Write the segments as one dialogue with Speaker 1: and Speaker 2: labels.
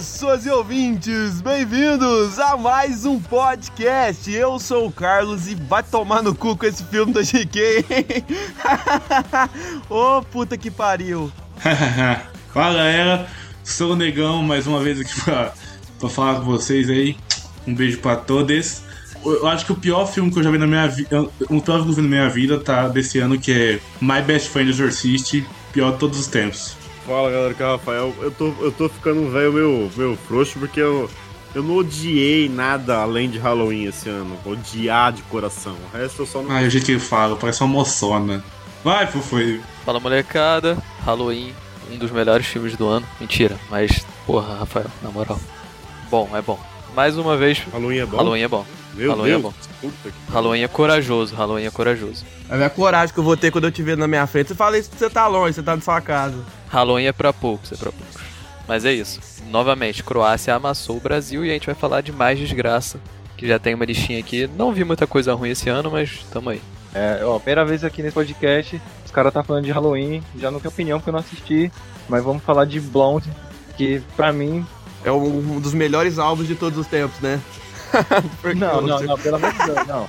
Speaker 1: pessoas e ouvintes, bem-vindos a mais um podcast. Eu sou o Carlos e vai tomar no cu com esse filme da GK. Ô oh, puta que pariu.
Speaker 2: Fala galera, sou o Negão mais uma vez aqui pra, pra falar com vocês aí. Um beijo pra todos. Eu acho que o pior filme que eu já vi na minha vida, o pior filme que eu vi na minha vida tá desse ano que é My Best Friend Exorcist, pior de todos os tempos.
Speaker 3: Fala galera, que é o Rafael. Eu tô, eu tô ficando um velho meio, meio frouxo porque eu, eu não odiei nada além de Halloween esse ano. Odiar de coração. O resto eu só não.
Speaker 2: Ah, o jeito que ele fala, parece uma moçona. Vai, Fufui.
Speaker 4: Fala molecada, Halloween, um dos melhores filmes do ano. Mentira, mas porra, Rafael, na moral. Bom, é bom. Mais uma vez.
Speaker 3: Halloween é bom?
Speaker 4: Halloween é bom.
Speaker 3: Meu
Speaker 4: Halloween
Speaker 3: Deus.
Speaker 4: é bom. Halloween é corajoso, Halloween é corajoso.
Speaker 1: A minha coragem que eu vou ter quando eu te ver na minha frente. Você fala isso porque você tá longe, você tá na sua casa.
Speaker 4: Halloween é pra poucos, é pra poucos. Mas é isso. Novamente, Croácia amassou o Brasil e a gente vai falar de mais desgraça. Que já tem uma listinha aqui. Não vi muita coisa ruim esse ano, mas tamo aí.
Speaker 5: É, ó, primeira vez aqui nesse podcast, os caras tá falando de Halloween, já não tenho opinião porque eu não assisti, mas vamos falar de Blonde, que pra mim.
Speaker 1: É um dos melhores álbuns de todos os tempos, né?
Speaker 5: não, não, não, pelo amor de Deus, não.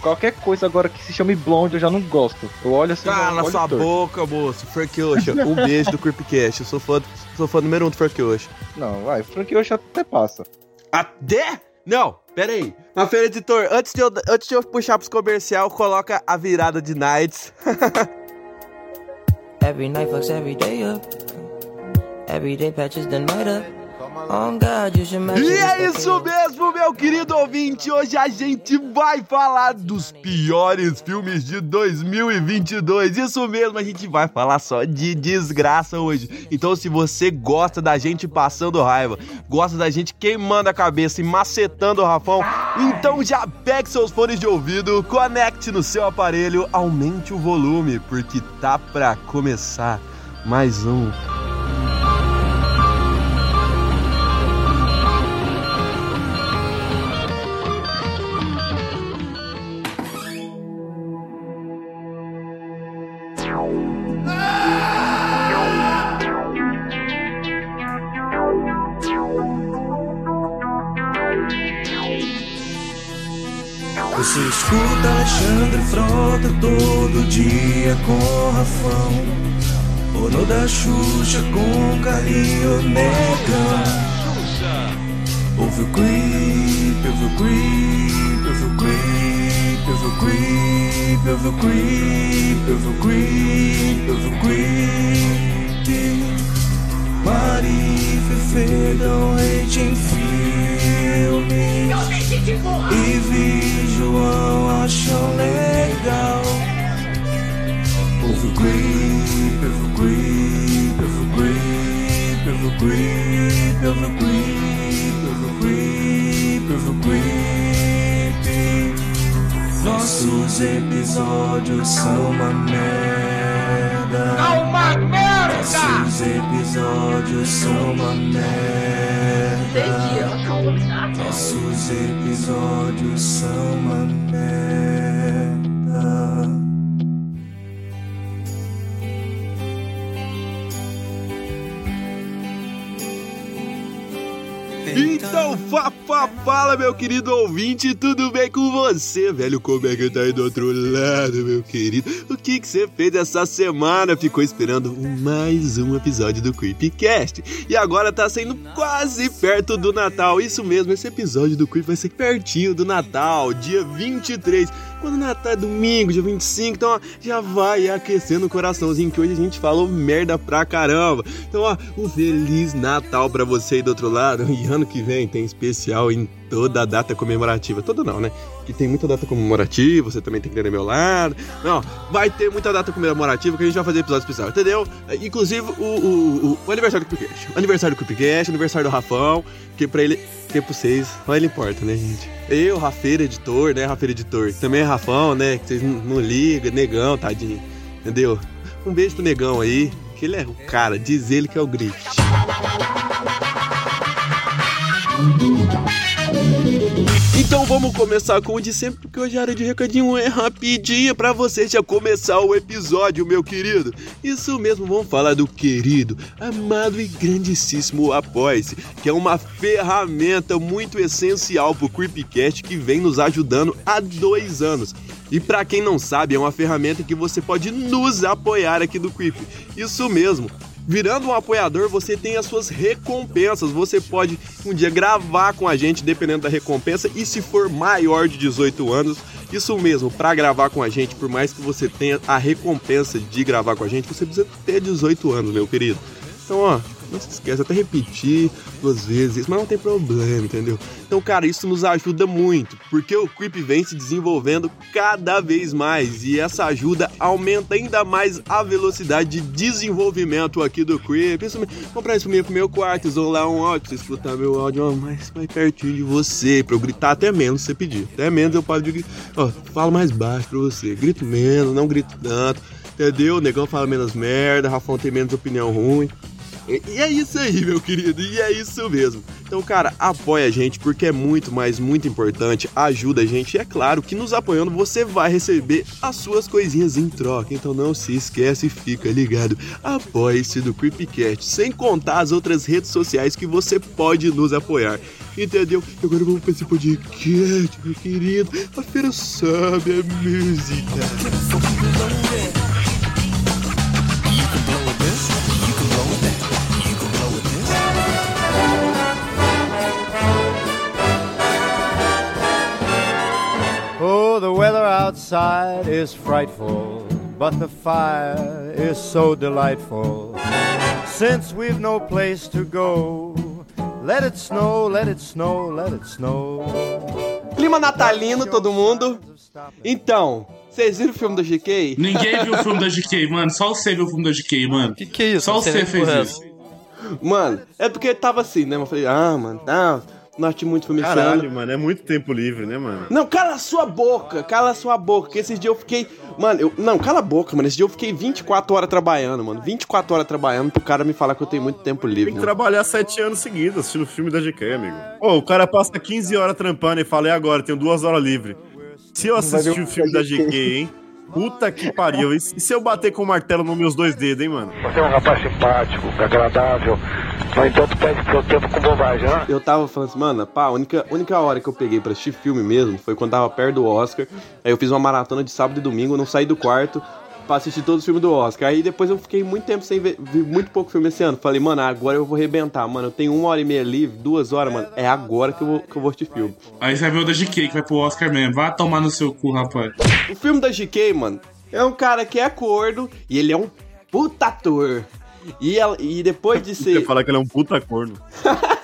Speaker 5: Qualquer coisa agora que se chame Blonde eu já não gosto. Eu olho assim.
Speaker 1: Cala sua torto. boca, moço. Frank Ocean, um beijo do Creepcast. Eu sou fã, sou fã número um do Frank Ocean.
Speaker 5: Não, vai, Frank Ocean até passa.
Speaker 1: Até? Não, pera aí. Na feira editor, antes de eu, antes de eu puxar pros comercial, coloca a virada de Nights. every night fucks every day up. Every day patches the night up. E é isso mesmo, meu querido ouvinte. Hoje a gente vai falar dos piores filmes de 2022. Isso mesmo, a gente vai falar só de desgraça hoje. Então, se você gosta da gente passando raiva, gosta da gente queimando a cabeça e macetando o Rafão, então já pegue seus fones de ouvido, conecte no seu aparelho, aumente o volume, porque tá pra começar mais um
Speaker 6: Frota todo dia com Rafão Ou no da Xuxa com Carinho Negão Ouve o creep, ouve o creep, ouve o creep, ouve o creep, ouve o creep, ouve o creep, ouve o creep Mari Fefe dão hate em filme E vi João acham legal Ouve o creep, ouve o creep, ouve o creep, ouve o creep, ouve o creep, ouve o creep, creep Nossos episódios são uma merda.
Speaker 7: São uma merda!
Speaker 6: Nossos episódios são uma merda. Nossos episódios são uma merda
Speaker 1: Então, fa, fa, fala, meu querido ouvinte, tudo bem com você, velho? Como é que tá aí do outro lado, meu querido? O que que você fez essa semana? Ficou esperando mais um episódio do Creepcast. E agora tá sendo quase perto do Natal. Isso mesmo, esse episódio do Creep vai ser pertinho do Natal, dia 23. Quando o Natal é domingo, dia 25, então ó, já vai aquecendo o coraçãozinho que hoje a gente falou merda pra caramba. Então, ó, um Feliz Natal pra você aí do outro lado. E ano que vem tem especial em toda a data comemorativa. Toda não, né? Que tem muita data comemorativa, você também tem que ter meu lado. Não, vai ter muita data comemorativa que a gente vai fazer episódio especial, entendeu? Inclusive o, o, o, o aniversário do Creepcast. Aniversário do Creepcast, aniversário do Rafão, que pra ele, que pra vocês, só ele importa, né, gente? Eu, Rafeira Editor, né, Rafeira Editor. Também é Rafão, né, que vocês não, não ligam, negão, tadinho. Entendeu? Um beijo pro negão aí, que ele é o cara, diz ele que é o Grift. Então vamos começar com o de sempre, porque hoje a área de recadinho é rapidinha pra você já começar o episódio, meu querido. Isso mesmo, vamos falar do querido, amado e grandíssimo Apoia-se, que é uma ferramenta muito essencial pro Creepcast que vem nos ajudando há dois anos. E pra quem não sabe, é uma ferramenta que você pode nos apoiar aqui do Creep. Isso mesmo. Virando um apoiador, você tem as suas recompensas. Você pode um dia gravar com a gente, dependendo da recompensa. E se for maior de 18 anos, isso mesmo, para gravar com a gente, por mais que você tenha a recompensa de gravar com a gente, você precisa ter 18 anos, meu querido. Então, ó, não se esquece, até repetir duas vezes, mas não tem problema, entendeu? Então, cara, isso nos ajuda muito, porque o Creep vem se desenvolvendo cada vez mais e essa ajuda aumenta ainda mais a velocidade de desenvolvimento aqui do Creep. Isso, comprar isso mesmo pro meu quarto, isolar um áudio, você escutar meu áudio mais, mais pertinho de você, pra eu gritar até menos se você pedir. Até menos eu paro de ó, falo mais baixo pra você, grito menos, não grito tanto. Entendeu? O negão fala menos merda, Rafão tem menos opinião ruim. E é isso aí, meu querido, e é isso mesmo. Então, cara, apoia a gente porque é muito, mas muito importante, ajuda a gente. E é claro que nos apoiando você vai receber as suas coisinhas em troca. Então não se esquece, fica ligado. Apoie-se do Creepcast, sem contar as outras redes sociais que você pode nos apoiar. Entendeu? E agora vamos para esse podcast, meu querido. A feira sabe a música.
Speaker 7: Oh, the weather outside is frightful, but the fire is so delightful. Since we've no place to go, let it snow, let it snow, let it snow.
Speaker 1: Clima natalino, todo mundo. Então, vocês viram o filme do GK?
Speaker 2: Ninguém viu o filme da GK, mano. Só você viu o filme da GK, mano.
Speaker 4: Que que é isso?
Speaker 2: Só você
Speaker 4: nem
Speaker 2: fez isso.
Speaker 1: Mano, é porque tava assim, né? Eu falei, ah, mano, tá. Não assisti muito filme esse ano.
Speaker 3: Caralho, mano, é muito tempo livre, né, mano?
Speaker 1: Não, cala a sua boca, cala a sua boca, que esses dias eu fiquei. Mano, eu. Não, cala a boca, mano. Esse dia eu fiquei 24 horas trabalhando, mano. 24 horas trabalhando pro cara me falar que eu tenho muito tempo livre.
Speaker 3: Tem que
Speaker 1: mano.
Speaker 3: trabalhar sete anos seguidos assistindo filme da GK, amigo. Ô, o cara passa 15 horas trampando e fala, e agora? Tenho duas horas livre. Se eu assistir o filme da GK, hein? Puta que pariu. E se eu bater com o martelo nos meus dois dedos, hein, mano?
Speaker 8: Você é um rapaz simpático, agradável, no entanto perde seu tempo com bobagem, né?
Speaker 1: Eu tava falando assim, mano, pá, a única, única hora que eu peguei pra assistir filme mesmo foi quando tava perto do Oscar. Aí eu fiz uma maratona de sábado e domingo, não saí do quarto pra assistir todos os filmes do Oscar. Aí depois eu fiquei muito tempo sem ver, vi muito pouco filme esse ano. Falei, mano, agora eu vou arrebentar, mano. Eu tenho uma hora e meia livre, duas horas, mano. É agora que eu vou, que eu vou assistir filme.
Speaker 2: Aí você vai ver o da GK, que vai pro Oscar mesmo. Vai tomar no seu cu, rapaz.
Speaker 1: O filme da GK, mano, é um cara que é corno e ele é um puta ator. E, ela- e depois de
Speaker 3: Você
Speaker 1: ser.
Speaker 3: fala que ele é um puta corno.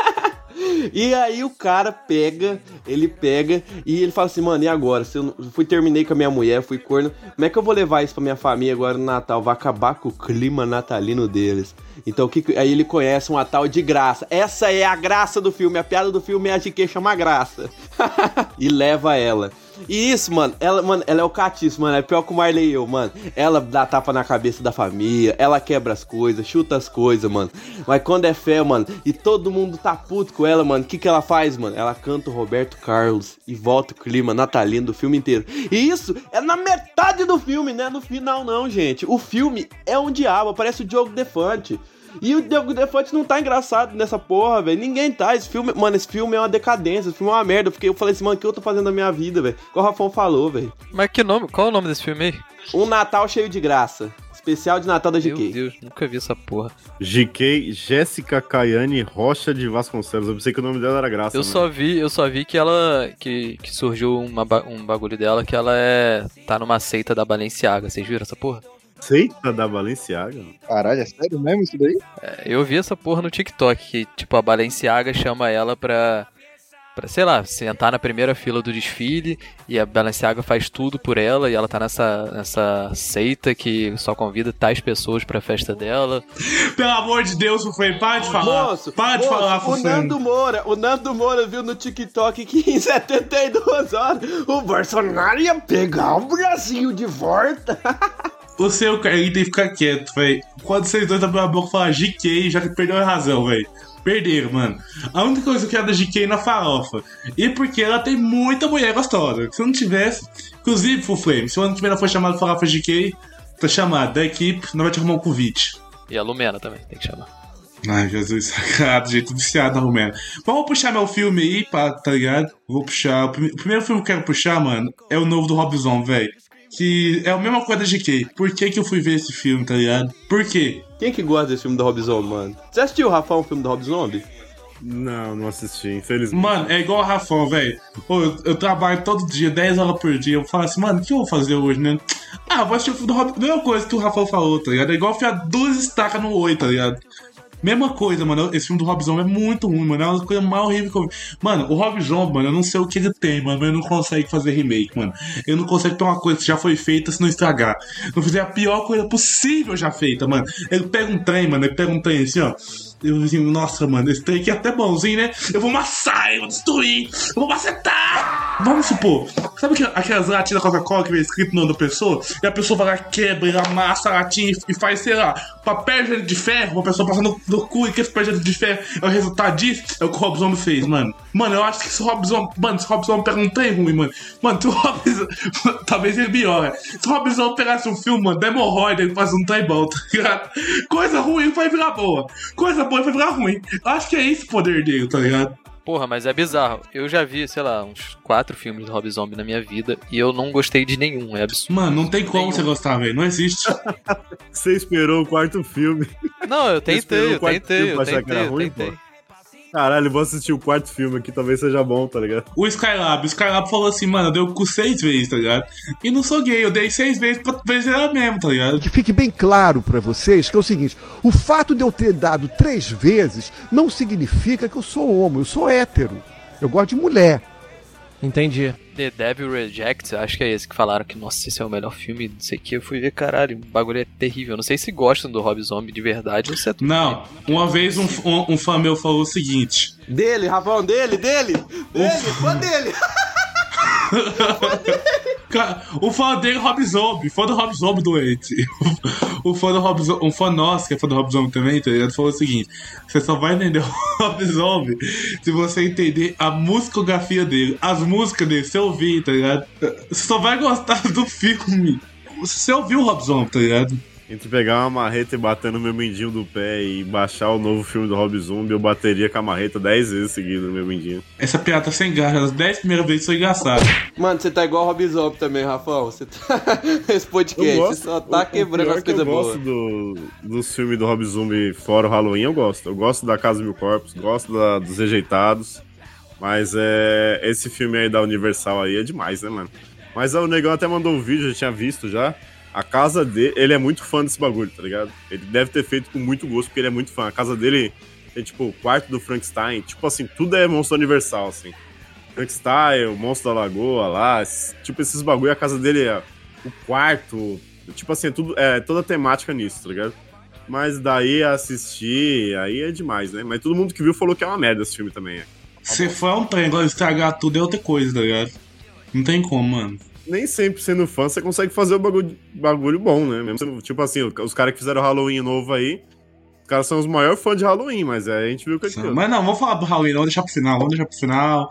Speaker 1: E aí o cara pega, ele pega e ele fala assim, mano, e agora? Se eu fui terminei com a minha mulher, fui corno, como é que eu vou levar isso pra minha família agora no Natal? Vai acabar com o clima natalino deles. Então que- aí ele conhece uma tal de graça. Essa é a graça do filme, a piada do filme é a de que chama graça. e leva ela. E isso, mano, ela, mano, ela é o catiço, mano. É pior que o Marley e eu, mano. Ela dá tapa na cabeça da família, ela quebra as coisas, chuta as coisas, mano. Mas quando é fé, mano, e todo mundo tá puto com ela, mano, o que que ela faz, mano? Ela canta o Roberto Carlos e volta o clima natalino do filme inteiro. E isso é na metade do filme, né? No final, não, gente. O filme é um diabo, parece o Diogo Defante. E o Diogo Defante não tá engraçado nessa porra, velho. Ninguém tá. Esse filme, mano, esse filme é uma decadência. Esse filme é uma merda. Fiquei, eu falei assim, mano, o que eu tô fazendo na minha vida, velho? Qual o Rafão falou, velho?
Speaker 4: Mas que nome? Qual é o nome desse filme aí?
Speaker 1: Um Natal cheio de graça. Especial de Natal da
Speaker 4: Meu
Speaker 1: GK.
Speaker 4: Deus, nunca vi essa porra.
Speaker 3: GK Jéssica Caiane Rocha de Vasconcelos. Eu pensei que o nome dela era Graça.
Speaker 4: Eu
Speaker 3: mano.
Speaker 4: só vi, eu só vi que ela. que, que surgiu uma um bagulho dela que ela é. tá numa seita da Balenciaga. Vocês viram essa porra?
Speaker 3: Seita da Balenciaga?
Speaker 5: Caralho, é sério mesmo isso daí?
Speaker 4: É, Eu vi essa porra no TikTok, que tipo, a Balenciaga chama ela pra. pra, sei lá, sentar na primeira fila do desfile e a Balenciaga faz tudo por ela e ela tá nessa, nessa seita que só convida tais pessoas pra festa dela.
Speaker 2: Pelo amor de Deus, foi para de falar.
Speaker 1: Moço,
Speaker 2: para de
Speaker 1: moço,
Speaker 2: falar,
Speaker 1: o
Speaker 2: Fufano.
Speaker 1: Nando Moura, o Nando Moura viu no TikTok que em 72 horas o Bolsonaro ia pegar o Brasil de volta.
Speaker 2: o seu Carlinhos tem que ficar quieto, velho. Quando vocês dois abriram a boca e falaram GK, já perdeu a razão, velho. Perderam, mano. A única coisa que quero da GK é na farofa. E porque ela tem muita mulher gostosa. Se não tivesse. Inclusive, Full Flame, se o ano que vem ela for chamada farofa GK, tá chamada da equipe, não vai te arrumar um convite.
Speaker 4: E a Lumena também, tem que chamar.
Speaker 2: Ai, Jesus, sacado, jeito viciado na Romero. Vamos puxar meu filme aí, pá, tá ligado? Vou puxar. O primeiro filme que eu quero puxar, mano, é o novo do Rob Zombie, velho. Que é a mesma coisa da GK. Por que, que eu fui ver esse filme, tá ligado? Por quê?
Speaker 1: Quem que gosta desse filme do Rob Zombie, mano? Você assistiu, Rafael, o filme do Rob Zombie?
Speaker 3: Não, não assisti, infelizmente.
Speaker 2: Mano, é igual o Rafão, velho. Pô, Eu, eu trabalho todo dia, 10 horas por dia. Eu falo assim, mano, o que eu vou fazer hoje, né? Ah, vou assistir o filme do Rob. Mesma coisa que o Rafael falou, tá ligado? É igual enfiar duas estacas no oi, tá ligado? Mesma coisa, mano. Esse filme do Rob Zombie é muito ruim, mano. É uma coisa mais horrível que eu vi. Mano, o Rob Zombie, mano, eu não sei o que ele tem, mano. Mas ele não consegue fazer remake, mano. Ele não consegue ter uma coisa que já foi feita se não estragar. Não fizer a pior coisa possível já feita, mano. Ele pega um trem, mano. Ele pega um trem assim, ó. Eu assim, nossa, mano, esse aqui é até bonzinho, né? Eu vou amassar, eu vou destruir, eu vou macetar. Vamos supor, sabe aquel- aquelas latinhas da Coca-Cola que vem escrito o nome da pessoa? E a pessoa vai lá, quebra, e amassa a latinha e- e faz, sei lá, papel de ferro, uma pessoa passando no, no cu e que esse higiênico de ferro é o resultado disso, é o que o Rob Zombie fez, mano. Mano, eu acho que se o Rob Zombie, mano, se o Rob Zombie pega um trem ruim, mano, mano, se o Rob talvez ele piora. Se o Rob Zombie pegasse um filme, mano, da ele faz um trem bom, tá ligado? Coisa ruim vai virar boa, coisa boa vai virar ruim. Eu acho que é esse o poder dele, tá ligado?
Speaker 4: Porra, mas é bizarro. Eu já vi, sei lá, uns quatro filmes do Rob Zombie na minha vida e eu não gostei de nenhum. É absurdo.
Speaker 2: Mano, não tem como você gostar, velho, não existe.
Speaker 3: Você esperou o quarto filme.
Speaker 4: Não, eu
Speaker 3: esperou
Speaker 4: tentei,
Speaker 3: o
Speaker 4: eu
Speaker 3: quarto
Speaker 4: tentei,
Speaker 3: filme
Speaker 4: eu
Speaker 3: pra achar que
Speaker 4: tentei,
Speaker 3: era
Speaker 4: eu
Speaker 3: ruim,
Speaker 4: tentei.
Speaker 3: Caralho, vou assistir o quarto filme aqui, talvez seja bom, tá ligado?
Speaker 2: O Skylab, o Skylab falou assim, mano, eu dei o cu seis vezes, tá ligado? E não sou gay, eu dei seis vezes pra ver era mesmo, tá ligado?
Speaker 9: Que fique bem claro pra vocês que é o seguinte: o fato de eu ter dado três vezes não significa que eu sou homo, eu sou hétero. Eu gosto de mulher.
Speaker 5: Entendi.
Speaker 4: The Devil Rejects, acho que é esse que falaram que, nossa, esse é o melhor filme, não sei o que. Eu fui ver, caralho, o bagulho é terrível. Não sei se gostam do Rob Zombie de verdade ou se é tudo.
Speaker 2: Não, uma vez um, um, um fã meu falou o seguinte.
Speaker 1: Dele, Rafael, dele, dele, dele, fã dele.
Speaker 2: O fã dele é Rob Zombie, fã do Rob Zombie doente. O fã do Rob Zombie, um fã nosso, que é fã do Rob Zombie também, tá ligado? Falou o seguinte: você só vai entender o Rob Zombie se você entender a musicografia dele, as músicas dele, se ouvir, tá ligado? Você só vai gostar do filme. Se você ouvir o Rob Zombie, tá ligado?
Speaker 3: Entre pegar uma marreta e bater no meu mindinho do pé e baixar o novo filme do Rob Zombie, eu bateria com a marreta 10 vezes seguidas no meu mindinho.
Speaker 2: Essa piada tá sem garra, as 10 primeiras vezes foi engraçado.
Speaker 1: Mano, você tá igual o Rob Zombie também, Rafael. Você tá. Esse podcast, você só tá
Speaker 3: o- o
Speaker 1: quebrando
Speaker 3: pior
Speaker 1: as
Speaker 3: que
Speaker 1: coisas
Speaker 3: Eu
Speaker 1: boas.
Speaker 3: gosto do, dos filmes do Rob Zombie fora o Halloween, eu gosto. Eu gosto da Casa Mil Corpos, gosto da- dos Rejeitados. Mas é, esse filme aí da Universal aí é demais, né, mano? Mas o Negão até mandou um vídeo, eu já tinha visto já. A casa dele, ele é muito fã desse bagulho, tá ligado? Ele deve ter feito com muito gosto, porque ele é muito fã. A casa dele tem, tipo, o quarto do Frankenstein. Tipo assim, tudo é monstro universal, assim. Frankenstein, o monstro da lagoa lá. Tipo, esses bagulho, a casa dele é o quarto. Tipo assim, é, tudo, é toda a temática nisso, tá ligado? Mas daí assistir, aí é demais, né? Mas todo mundo que viu falou que é uma merda esse filme também. é.
Speaker 2: Se for um trem, agora estragar tudo é outra coisa, tá ligado? Não tem como, mano.
Speaker 3: Nem sempre sendo fã, você consegue fazer o bagulho, bagulho bom, né? Mesmo sendo- tipo assim, os caras que fizeram Halloween novo aí, os caras são os maiores fãs de Halloween, mas aí a gente viu que é
Speaker 2: Mas não, vamos falar do Halloween, não, vamos deixar pro final, vamos deixar pro final.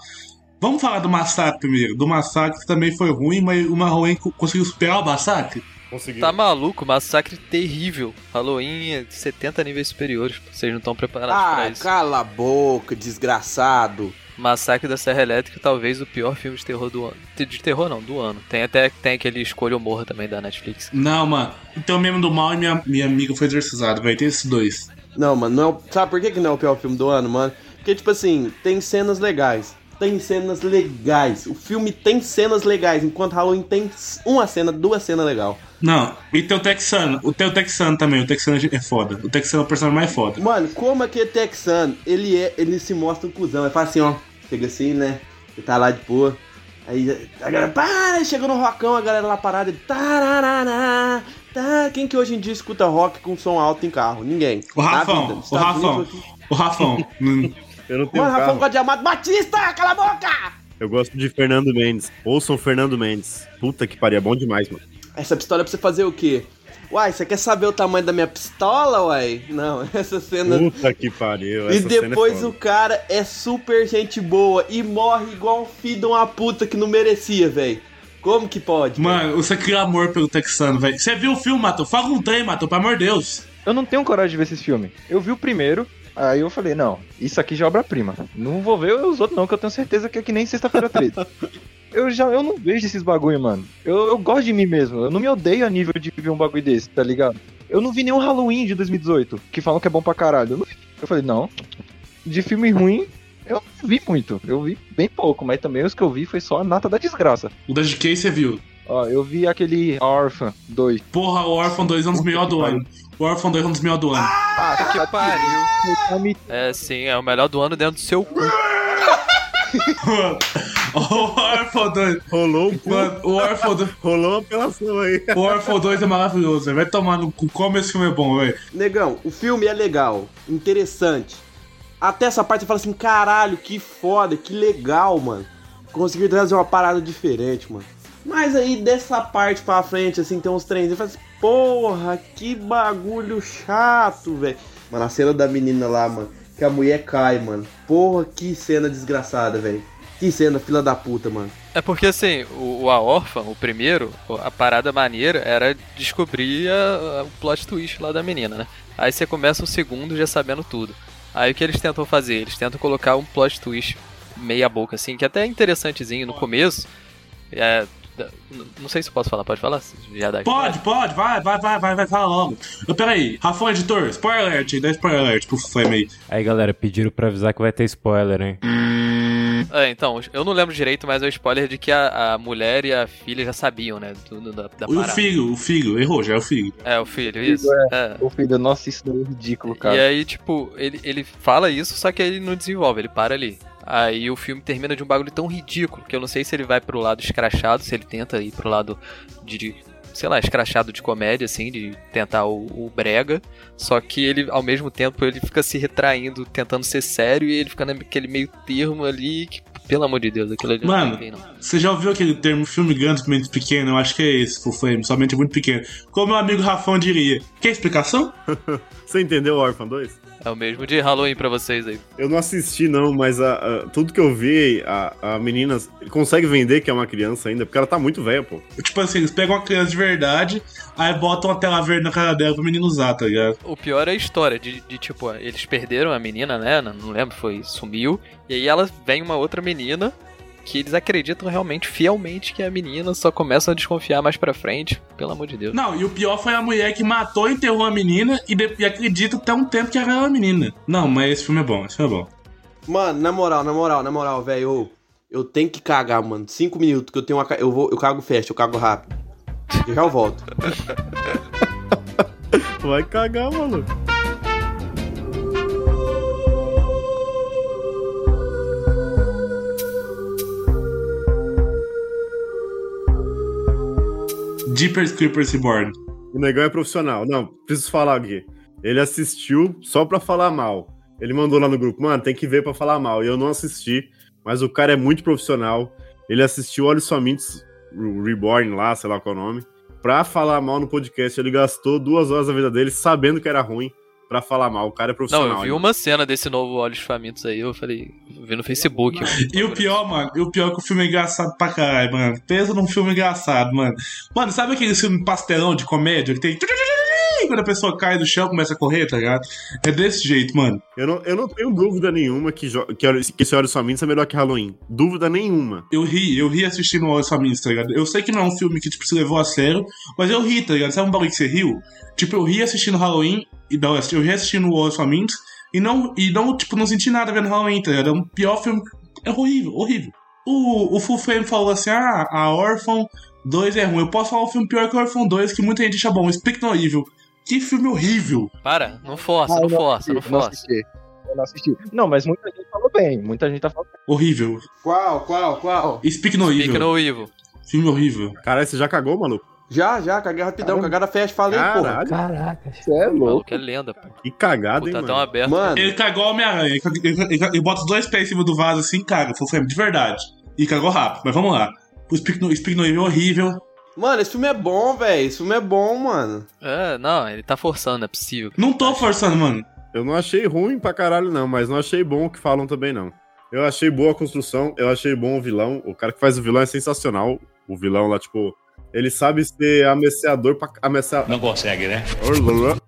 Speaker 2: Vamos falar do massacre primeiro. Do massacre que também foi ruim, mas o Halloween co- conseguiu superar o massacre.
Speaker 3: Conseguiu.
Speaker 4: Tá maluco, massacre terrível. Halloween é de 70 níveis superiores. Vocês não estão preparados pra
Speaker 1: Ah,
Speaker 4: isso.
Speaker 1: cala a boca, desgraçado.
Speaker 4: Massacre da Serra Elétrica, talvez o pior filme de terror do ano. De terror não, do ano. Tem até tem aquele Escolha ou Morra também da Netflix.
Speaker 2: Não, mano. Então mesmo do mal e minha, minha amiga foi exorcizado, vai ter esses dois.
Speaker 1: Não, mano, não é o... sabe por que, que não é o pior filme do ano, mano? Porque, tipo assim, tem cenas legais. Tem cenas legais. O filme tem cenas legais, enquanto Halloween tem uma cena, duas cenas legal.
Speaker 2: Não, e tem o Texano. O teu Texano também, o Texano é foda. O Texano é o personagem mais foda.
Speaker 1: Mano, como aquele texano, ele é, ele se mostra um cuzão. Ele fala assim, ó, chega assim, né? Ele tá lá de boa. Aí a galera, para, chega no rockão, a galera lá parada, ele, tararara, tá. Quem que hoje em dia escuta rock com som alto em carro? Ninguém.
Speaker 2: O Rafão, o Rafão, o Rafão.
Speaker 3: Eu não tenho
Speaker 1: Mano, Rafão
Speaker 3: carro.
Speaker 1: gosta de Amado Batista, cala a boca!
Speaker 3: Eu gosto de Fernando Mendes. Ouçam Fernando Mendes. Puta que pariu, é bom demais, mano.
Speaker 1: Essa pistola é pra você fazer o quê? Uai, você quer saber o tamanho da minha pistola, uai? Não, essa cena.
Speaker 3: Puta que pariu.
Speaker 1: E
Speaker 3: é
Speaker 1: depois
Speaker 3: foda.
Speaker 1: o cara é super gente boa e morre igual um filho de uma puta que não merecia, velho. Como que pode?
Speaker 2: Mano, você cria amor pelo texano, velho. Você viu o filme, Matou? Fala um trem, Matou, pelo amor de Deus.
Speaker 5: Eu não tenho coragem de ver esses filmes. Eu vi o primeiro, aí eu falei, não, isso aqui já é obra-prima. Não vou ver os outros não, que eu tenho certeza que é que nem sexta-feira 13. eu já eu não vejo esses bagulho, mano. Eu, eu gosto de mim mesmo. Eu não me odeio a nível de ver um bagulho desse, tá ligado? Eu não vi nenhum Halloween de 2018 que falam que é bom pra caralho. Eu, não eu falei, não. De filme ruim, eu não vi muito. Eu vi bem pouco, mas também os que eu vi foi só a nata da desgraça.
Speaker 2: O da GK você viu.
Speaker 5: Ó, eu vi aquele Orphan 2.
Speaker 2: Porra, o Orphan 2 é um dos melhores do ano. O Orphan 2 é um dos melhores do ano.
Speaker 4: Ah, que pariu. É sim, é o melhor do ano dentro do seu cu.
Speaker 2: o Orphan 2.
Speaker 3: Rolou um
Speaker 2: Mano, o Orphan 2.
Speaker 3: Rolou uma apelação aí.
Speaker 2: O Orphan 2 é maravilhoso. Vai tomar no cu. Como esse filme é bom, velho.
Speaker 1: Negão, o filme é legal, interessante. Até essa parte você fala assim, caralho, que foda, que legal, mano. Conseguiram trazer uma parada diferente, mano. Mas aí dessa parte pra frente, assim, tem uns trens. Eu falo assim, porra, que bagulho chato, velho. Mano, a cena da menina lá, mano, que a mulher cai, mano. Porra, que cena desgraçada, velho. Que cena, fila da puta, mano.
Speaker 4: É porque assim, o, o A Órfã, o primeiro, a parada maneira era descobrir a- a- o plot twist lá da menina, né? Aí você começa o segundo já sabendo tudo. Aí o que eles tentam fazer? Eles tentam colocar um plot twist meia boca, assim, que até é interessantezinho no começo. É, não sei se eu posso falar, pode falar? Já dá
Speaker 2: Pode, pode, vai, vai, vai, vai, vai, fala logo. Peraí, Rafão, editor, spoiler alert aí, dá spoiler alert pro Flame aí.
Speaker 10: Aí galera, pediram pra avisar que vai ter spoiler, hein?
Speaker 4: É, então, eu não lembro direito, mas é o spoiler de que a, a mulher e a filha já sabiam, né? Tudo da, da
Speaker 2: E o filho, o filho, errou, já é o filho.
Speaker 4: É, o filho, isso. É.
Speaker 5: O filho, nossa, isso daí é ridículo, cara.
Speaker 4: E aí, tipo, ele, ele fala isso, só que ele não desenvolve, ele para ali. Aí o filme termina de um bagulho tão ridículo que eu não sei se ele vai pro lado escrachado, se ele tenta ir pro lado de, de, sei lá, escrachado de comédia, assim, de tentar o, o brega. Só que ele, ao mesmo tempo, ele fica se retraindo, tentando ser sério, e ele fica naquele meio termo ali que, pelo amor de Deus, aquilo ali não
Speaker 2: Mano,
Speaker 4: tem bem, não.
Speaker 2: você já ouviu aquele termo filme grande, mente pequeno? Eu acho que é esse, Full Flame, somente muito pequeno. Como meu amigo Rafão diria. Quer explicação?
Speaker 3: Você entendeu o Orphan 2?
Speaker 4: É o mesmo de Halloween pra vocês aí.
Speaker 3: Eu não assisti, não, mas a, a- tudo que eu vi, a, a menina consegue vender que é uma criança ainda, porque ela tá muito velha, pô.
Speaker 2: Tipo assim, eles pegam uma criança de verdade, aí botam uma tela verde na cara dela pro menino usar, tá ligado?
Speaker 4: O pior é a história de, de, tipo, eles perderam a menina, né? Não não lembro, foi, sumiu. E aí ela vem uma outra menina que eles acreditam realmente, fielmente, que é a menina, só começam a desconfiar mais pra frente. Pelo amor de Deus.
Speaker 2: Não, e o pior foi a mulher que matou e enterrou a menina e, de- e acredita até um tempo que ela era uma menina. Não, mas esse filme é bom, esse filme é bom.
Speaker 1: Mano, na moral, na moral, na moral, velho, eu, eu tenho que cagar, mano. Cinco minutos que eu tenho uma. Eu, vou, eu cago fast, eu cago rápido. Eu já eu volto.
Speaker 3: Vai cagar, maluco.
Speaker 2: Jeepers Creepers Reborn.
Speaker 3: O negão é profissional. Não, preciso falar aqui. Ele assistiu só pra falar mal. Ele mandou lá no grupo, mano, tem que ver pra falar mal. E eu não assisti, mas o cara é muito profissional. Ele assistiu Olhos Famintos Reborn lá, sei lá qual é o nome, pra falar mal no podcast. Ele gastou duas horas da vida dele sabendo que era ruim pra falar mal. O cara é profissional.
Speaker 4: Não, eu vi uma cena desse novo Olhos Famintos aí, eu falei, vi no Facebook.
Speaker 2: E o pior, mano, e o pior é que o filme é engraçado pra caralho, mano. Pensa num filme engraçado, mano. Mano, sabe aquele filme pastelão de comédia que tem. Quando a pessoa cai do chão começa a correr, tá ligado? É desse jeito, mano.
Speaker 3: Eu não, eu não tenho dúvida nenhuma que, que, que esse Olhos Famintos é melhor que Halloween. Dúvida nenhuma.
Speaker 2: Eu ri, eu ri assistindo Olhos Famintos, tá ligado? Eu sei que não é um filme que, tipo, se levou a sério, mas eu ri, tá ligado? Sabe um bagulho que você riu? Tipo, eu ri assistindo Halloween, e não, eu ri assistindo o Olhos Famintos, e não, e não, tipo, não senti nada vendo Halloween, tá ligado? É um pior filme. É horrível, horrível. O, o Full Frame falou assim: ah, a Orphan 2 é ruim. Eu posso falar um filme pior que o Orphan 2, que muita gente acha bom. Speak No Evil. Que filme horrível.
Speaker 4: Para, não força,
Speaker 5: Ah,
Speaker 4: não
Speaker 5: eu
Speaker 4: força, não
Speaker 5: assisti, não
Speaker 4: força.
Speaker 5: assisti. Eu não assisti. Não, mas muita gente falou bem. Muita gente tá falando
Speaker 2: Horrível.
Speaker 1: Qual, qual, qual?
Speaker 2: Speak No
Speaker 4: Speak
Speaker 2: Evil.
Speaker 4: no Evil.
Speaker 2: Filme horrível.
Speaker 3: Caralho, você já cagou, maluco?
Speaker 1: Já, já, caguei rapidão, cagada fast, falei, porra.
Speaker 3: Caralho,
Speaker 10: Caraca.
Speaker 5: Você é louco.
Speaker 4: maluco é lenda, pô.
Speaker 3: que cagada, hein,
Speaker 4: Tá tão
Speaker 3: mano?
Speaker 4: aberto.
Speaker 1: Mano,
Speaker 2: Ele cagou o Homem-Aranha. Ele, ele, ele, bota os dois pés em cima do vaso assim, caga. Frame, de verdade. E cagou rápido. Mas vamos lá. O Speak No, Speak no Evil é horrível.
Speaker 1: Mano, esse filme é bom, velho. Esse filme é bom, mano.
Speaker 4: É, não, ele tá forçando, é possível.
Speaker 2: Não tô forçando, mano.
Speaker 3: Eu não achei ruim pra caralho, não, mas não achei bom o que falam também, não. Eu achei boa a construção, eu achei bom o vilão. O cara que faz o vilão é sensacional. O vilão lá, tipo, ele sabe ser ameaçador pra. Ameaça...
Speaker 11: Não consegue, né?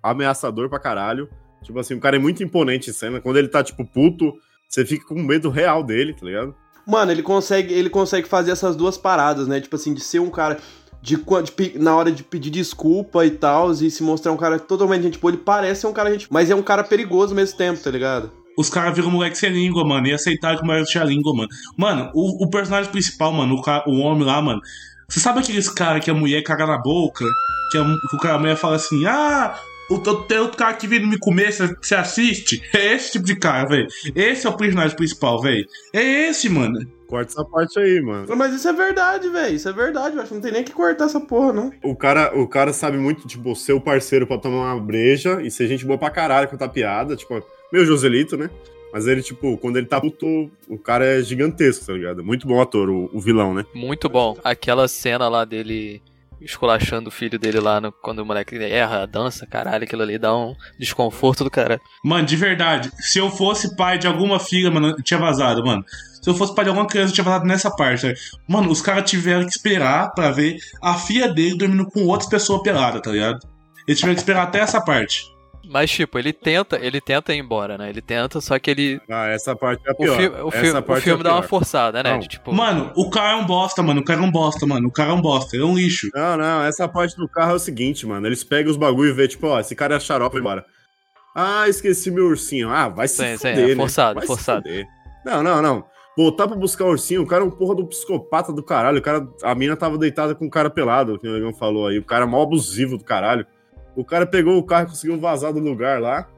Speaker 3: Ameaçador pra caralho. Tipo assim, o cara é muito imponente em cena. Quando ele tá, tipo, puto, você fica com medo real dele, tá ligado?
Speaker 1: Mano, ele consegue, ele consegue fazer essas duas paradas, né? Tipo assim, de ser um cara. De, de na hora de pedir desculpa e tal, e se mostrar um cara totalmente gente boa, ele parece um cara gente. Mas é um cara perigoso ao mesmo tempo, tá ligado?
Speaker 2: Os caras viram moleque sem língua, mano. E aceitaram que o moleque tinha língua, mano. Mano, o, o personagem principal, mano, o, o homem lá, mano. Você sabe aqueles caras que a mulher caga na boca? Que a, que o cara, a mulher fala assim: Ah, o, tem outro cara que vindo me comer, você assiste? É esse tipo de cara, velho. Esse é o personagem principal, velho. É esse, mano.
Speaker 3: Corta essa parte aí, mano.
Speaker 1: Mas isso é verdade, velho. Isso é verdade. Eu acho que não tem nem que cortar essa porra, não.
Speaker 3: O cara, o cara sabe muito, tipo, ser o parceiro pra tomar uma breja e ser gente boa pra caralho contar piada, tipo, meio Joselito, né? Mas ele, tipo, quando ele tá puto, o cara é gigantesco, tá ligado? Muito bom ator, o, o vilão, né?
Speaker 4: Muito bom. Aquela cena lá dele esculachando o filho dele lá no- quando o moleque erra dança, caralho, aquilo ali dá um desconforto do cara.
Speaker 2: Mano, de verdade, se eu fosse pai de alguma filha, mano, tinha vazado, mano. Se eu fosse pai de alguma criança, eu tinha vazado nessa parte. né? Mano, os caras tiveram que esperar pra ver a filha dele dormindo com outras pessoas peladas, tá ligado? Eles tiveram que esperar até essa parte.
Speaker 4: Mas, tipo, ele tenta, ele tenta ir embora, né? Ele tenta, só que ele.
Speaker 3: Ah, essa parte é a
Speaker 4: O,
Speaker 3: pior.
Speaker 4: fi- o,
Speaker 3: Essa
Speaker 4: filme, o
Speaker 3: parte
Speaker 4: filme
Speaker 3: é a
Speaker 4: dá uma forçada, né? De, tipo,
Speaker 2: Mano, o cara é um bosta, mano. O cara é um bosta, mano. O cara é um bosta. Ele é um lixo.
Speaker 3: Não, não, essa parte do carro é o seguinte, mano. Eles pegam os bagulho e vê, tipo, ó, esse cara é xarope, vai embora. Ah, esqueci meu ursinho. Ah, vai se
Speaker 4: Sim, sim,
Speaker 3: fuder,
Speaker 4: é
Speaker 3: né?
Speaker 4: forçado,
Speaker 3: Vai se
Speaker 4: forçado.
Speaker 3: fuder. Não, não, não. Voltar pra buscar o ursinho, o cara é um porra do psicopata do caralho. O cara, a mina tava deitada com o cara pelado, que o Negão falou aí. O cara é mó abusivo do caralho. O cara pegou o carro e conseguiu vazar do lugar lá.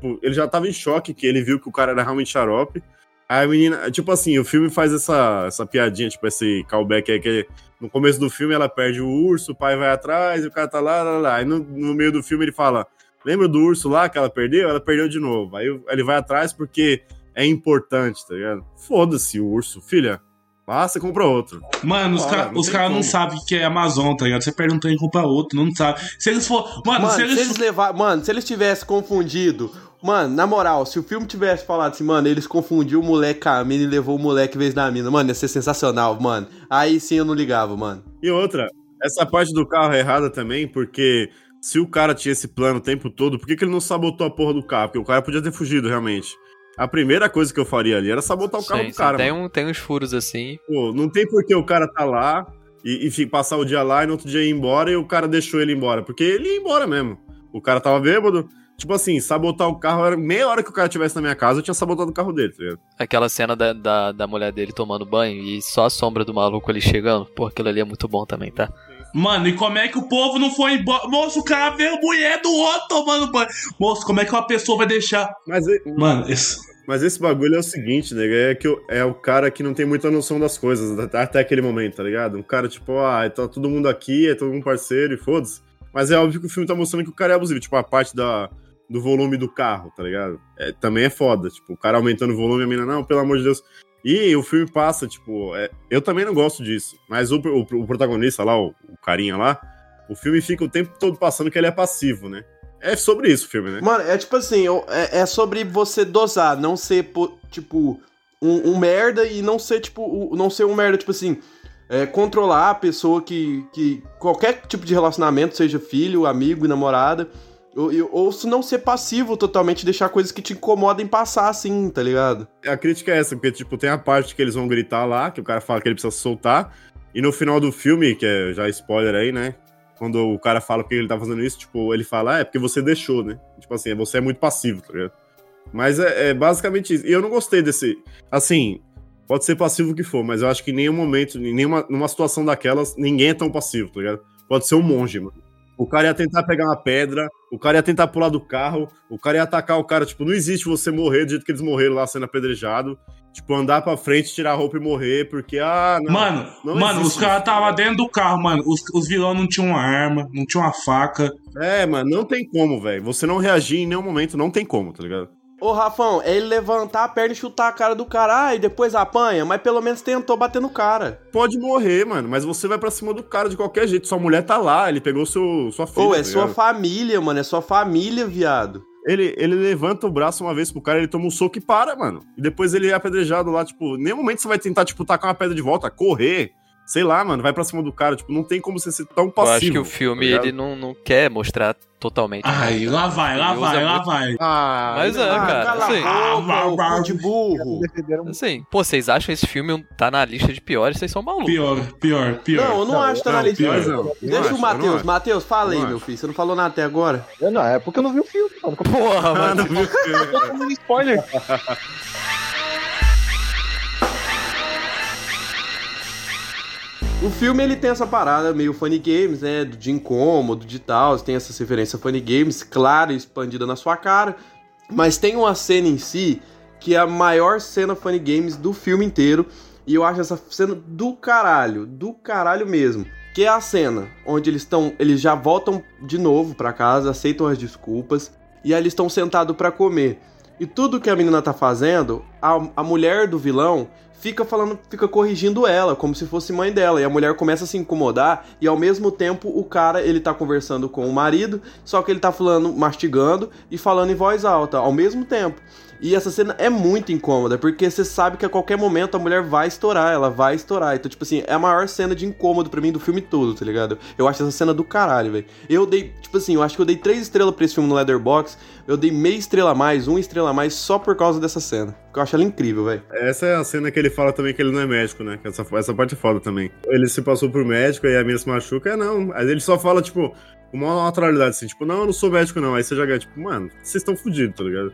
Speaker 3: Pô, Ele já tava em choque, que ele viu que o cara era realmente xarope. Aí a menina, tipo assim, o filme faz essa, essa piadinha, tipo, esse callback aí, que no começo do filme ela perde o urso, o pai vai atrás, o cara tá lá, lá, lá. Aí no, no meio do filme ele fala: Lembra do urso lá que ela perdeu? Ela perdeu de novo. Aí ele vai atrás porque é importante, tá ligado? Foda-se o urso, filha. Passa e compra outro.
Speaker 2: Mano, os caras
Speaker 3: não
Speaker 2: os
Speaker 3: tem
Speaker 2: cara não sabem o que é Amazon, tá ligado? Você perde um trem e compra outro, não sabe. Se eles for. Mano,
Speaker 1: Mano,
Speaker 2: se
Speaker 1: se
Speaker 2: eles.
Speaker 1: eles levar, mano, se eles tivessem confundido, mano, na moral, se o filme tivesse falado assim, mano, eles confundiu o moleque com a mina e levou o moleque em vez da mina, mano, ia ser sensacional, mano. Aí sim eu não ligava, mano.
Speaker 3: E outra, essa parte do carro é errada também, porque se o cara tinha esse plano o tempo todo, por que, que ele não sabotou a porra do carro? Porque o cara podia ter fugido, realmente. A primeira coisa que eu faria ali era sabotar o carro
Speaker 4: sim,
Speaker 3: do
Speaker 4: sim,
Speaker 3: cara.
Speaker 4: tem,
Speaker 3: mano.
Speaker 4: um, tem uns furos assim.
Speaker 3: Pô, não tem por que o cara tá lá e, e passar o dia lá e no outro dia ir embora e o cara deixou ele embora. Porque ele ia embora mesmo. O cara tava bêbado. Tipo assim, sabotar o carro era meia hora que o cara tivesse na minha casa, eu tinha sabotado o carro dele, tá ligado?
Speaker 4: Aquela cena da, da, da mulher dele tomando banho e só a sombra do maluco ali chegando. Pô, aquilo ali é muito bom também, tá?
Speaker 2: Mano, e como é que o povo não foi embora? Moço, o cara a mulher do outro tomando banho. Moço, como é que uma pessoa vai deixar.
Speaker 3: Mas,
Speaker 2: Mano, isso.
Speaker 3: mas esse bagulho é o seguinte, né? É que é o cara que não tem muita noção das coisas, até, até aquele momento, tá ligado? Um cara, tipo, ah, tá todo mundo aqui, é todo mundo parceiro e foda-se. Mas é óbvio que o filme tá mostrando que o cara é abusivo, tipo, a parte da, do volume do carro, tá ligado? É, também é foda, tipo, o cara aumentando o volume, a mina, não, pelo amor de Deus. E o filme passa, tipo, é, eu também não gosto disso, mas o, o, o protagonista lá, o, o carinha lá, o filme fica o tempo todo passando que ele é passivo, né? É sobre isso o filme, né?
Speaker 1: Mano, é tipo assim, é, é sobre você dosar, não ser, tipo, um, um merda e não ser, tipo, o- não ser um merda, tipo assim, é, controlar a pessoa que, que. qualquer tipo de relacionamento, seja filho, amigo, namorada. Ou, ou se não ser passivo totalmente, deixar coisas que te incomodem passar assim, tá ligado?
Speaker 3: A crítica é essa, porque, tipo, tem a parte que eles vão gritar lá, que o cara fala que ele precisa soltar, e no final do filme, que é já spoiler aí, né? Quando o cara fala que ele tá fazendo isso, tipo, ele fala, ah, é porque você deixou, né? Tipo assim, você é muito passivo, tá ligado? Mas é, é basicamente isso. E eu não gostei desse. Assim, pode ser passivo o que for, mas eu acho que em nenhum momento, em nenhuma numa situação daquelas, ninguém é tão passivo, tá ligado? Pode ser um monge, mano. O cara ia tentar pegar uma pedra, o cara ia tentar pular do carro, o cara ia atacar o cara. Tipo, não existe você morrer do jeito que eles morreram lá sendo apedrejado. Tipo, andar pra frente, tirar a roupa e morrer, porque, ah, não.
Speaker 2: mano,
Speaker 3: não
Speaker 2: mano, os caras estavam dentro do carro, mano. Os, os vilões não tinham uma arma, não tinham uma faca.
Speaker 3: É, mano, não tem como, velho. Você não reagir em nenhum momento, não tem como, tá ligado?
Speaker 1: Ô, Rafão, é ele levantar a perna e chutar a cara do cara, ah, e depois apanha, mas pelo menos tentou bater no cara.
Speaker 3: Pode morrer, mano, mas você vai pra cima do cara de qualquer jeito. Sua mulher tá lá, ele pegou seu, sua filha.
Speaker 1: Ô, é
Speaker 3: tá
Speaker 1: sua
Speaker 3: ligado?
Speaker 1: família, mano, é sua família, viado.
Speaker 3: Ele, ele levanta o braço uma vez pro cara, ele toma um soco e para, mano. E depois ele é apedrejado lá, tipo, nenhum momento você vai tentar, tipo, tacar uma pedra de volta, correr. Sei lá, mano, vai pra cima do cara. Tipo, não tem como você ser tão
Speaker 4: Eu
Speaker 3: passivo.
Speaker 4: acho que o filme,
Speaker 3: tá
Speaker 4: ele não, não quer mostrar totalmente.
Speaker 2: Ai, lá vai, lá vai, lá
Speaker 4: muito-
Speaker 2: vai.
Speaker 3: Ah,
Speaker 4: Mas é,
Speaker 1: Ah,
Speaker 4: cara.
Speaker 1: cala
Speaker 4: Assim,
Speaker 1: a boca, ô, cu de burro.
Speaker 4: assim, pô, vocês acham esse filme tá na lista de piores? Vocês são malucos.
Speaker 2: Pior, pior, pior.
Speaker 1: Não, eu não, acho que tá na
Speaker 3: não,
Speaker 1: lista.
Speaker 3: pior não. Não
Speaker 1: Deixa
Speaker 3: acho,
Speaker 1: o
Speaker 3: eu
Speaker 1: Matheus.
Speaker 3: não.
Speaker 1: Matheus, fala aí,
Speaker 3: Não
Speaker 1: meu filho. Você não falou nada até agora?
Speaker 5: Eu não, é porque eu não vi o filme, mano.
Speaker 4: Porra,
Speaker 3: Ah,
Speaker 4: mano.
Speaker 3: não viu?
Speaker 5: Eu tô spoiler.
Speaker 1: O filme ele tem essa parada meio funny games, né? De incômodo, de tal, tem essa referência funny games, clara e expandida na sua cara. Mas tem uma cena em si que é a maior cena funny games do filme inteiro. E eu acho essa cena do caralho, do caralho mesmo. Que é a cena onde eles estão. Eles já voltam de novo pra casa, aceitam as desculpas. E aí eles estão sentados pra comer. E tudo que a menina tá fazendo, a, a mulher do vilão fica falando, fica corrigindo ela, como se fosse mãe dela. E a mulher começa a se incomodar, e ao mesmo tempo o cara, ele tá conversando com o marido, só que ele tá falando, mastigando e falando em voz alta, ao mesmo tempo. E essa cena é muito incômoda, porque você sabe que a qualquer momento a mulher vai estourar, ela vai estourar. Então, tipo assim, é a maior cena de incômodo pra mim do filme todo, tá ligado? Eu acho essa cena do caralho, velho. Eu dei, tipo assim, eu acho que eu dei três estrelas pra esse filme no Leatherbox, eu dei meia estrela a mais, uma estrela a mais, só por causa dessa cena. Porque eu acho ela incrível, velho.
Speaker 3: Essa é a cena que ele fala também que ele não é médico, né? Que Essa, essa parte é foda também. Ele se passou por médico, aí a mina se machuca, é não. Aí ele só fala, tipo, uma naturalidade assim, tipo, não, eu não sou médico, não. Aí você já ganha, tipo, mano, vocês estão fodidos, tá ligado?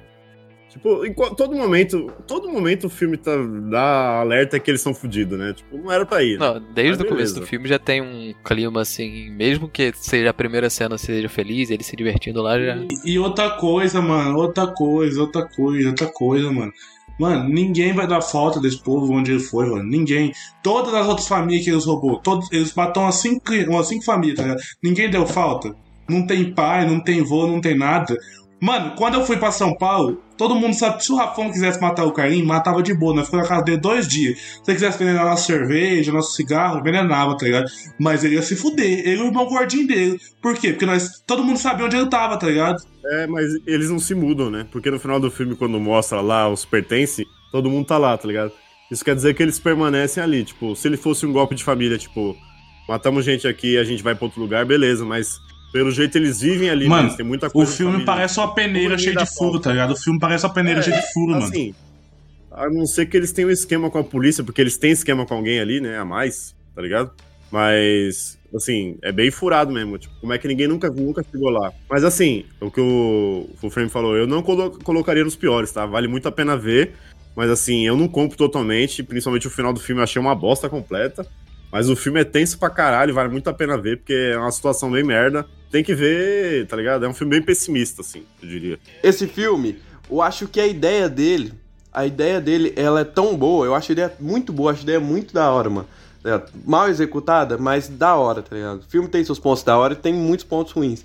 Speaker 3: Tipo, em todo momento, todo momento o filme tá, dá alerta que eles são fodidos, né? Tipo, não era pra ir. né?
Speaker 4: Não, desde o começo do filme já tem um clima assim, mesmo que seja a primeira cena seja feliz, ele se divertindo lá já.
Speaker 2: E outra coisa, mano, outra coisa, outra coisa, outra coisa, mano. Mano, ninguém vai dar falta desse povo onde ele foi, mano. Ninguém. Todas as outras famílias que eles roubou, todos, eles matam umas cinco, umas cinco famílias, tá ligado? Ninguém deu falta. Não tem pai, não tem vô, não tem nada. Mano, quando eu fui pra São Paulo, todo mundo sabe, se o Rafão quisesse matar o Carlinhos, matava de boa, nós ficou na casa dele dois dias. Se ele quisesse envenenar nossa cerveja, nosso cigarro, envenenava, tá ligado? Mas ele ia se fuder, ele e o irmão gordinho dele. Por quê? Porque nós, todo mundo sabia onde ele tava, tá ligado?
Speaker 3: É, mas eles não se mudam, né? Porque no final do filme, quando mostra lá os pertences, todo mundo tá lá, tá ligado? Isso quer dizer que eles permanecem ali. Tipo, se ele fosse um golpe de família, tipo, matamos gente aqui a gente vai pra outro lugar, beleza, mas pelo jeito eles vivem ali,
Speaker 2: Mano,
Speaker 3: né? Eles têm muita
Speaker 2: O
Speaker 3: coisa. de
Speaker 2: filme parece uma peneira cheia de furo, tá ligado? O filme parece uma peneira
Speaker 3: É,
Speaker 2: cheia de furo, mano.
Speaker 3: Assim, a não ser que eles tenham um esquema com a polícia, porque eles têm esquema com alguém ali, né? A mais, tá ligado? Mas, assim, é bem furado mesmo. Tipo, como é que ninguém nunca, nunca chegou lá? Mas, assim, o que o, o Frame falou, eu não colo- colocaria nos piores, tá? Vale muito a pena ver. Mas, assim, eu não compro totalmente. Principalmente o final do filme eu achei uma bosta completa. Mas o filme é tenso pra caralho, vale muito a pena ver, porque é uma situação bem merda. Tem que ver, tá ligado? É um filme bem pessimista, assim, eu diria.
Speaker 1: Esse filme, eu acho que a ideia dele, a ideia dele, ela é tão boa, eu acho a ideia muito boa, acho a ideia muito da hora, mano. É, mal executada, mas da hora, tá ligado? O filme tem seus pontos da hora e tem muitos pontos ruins.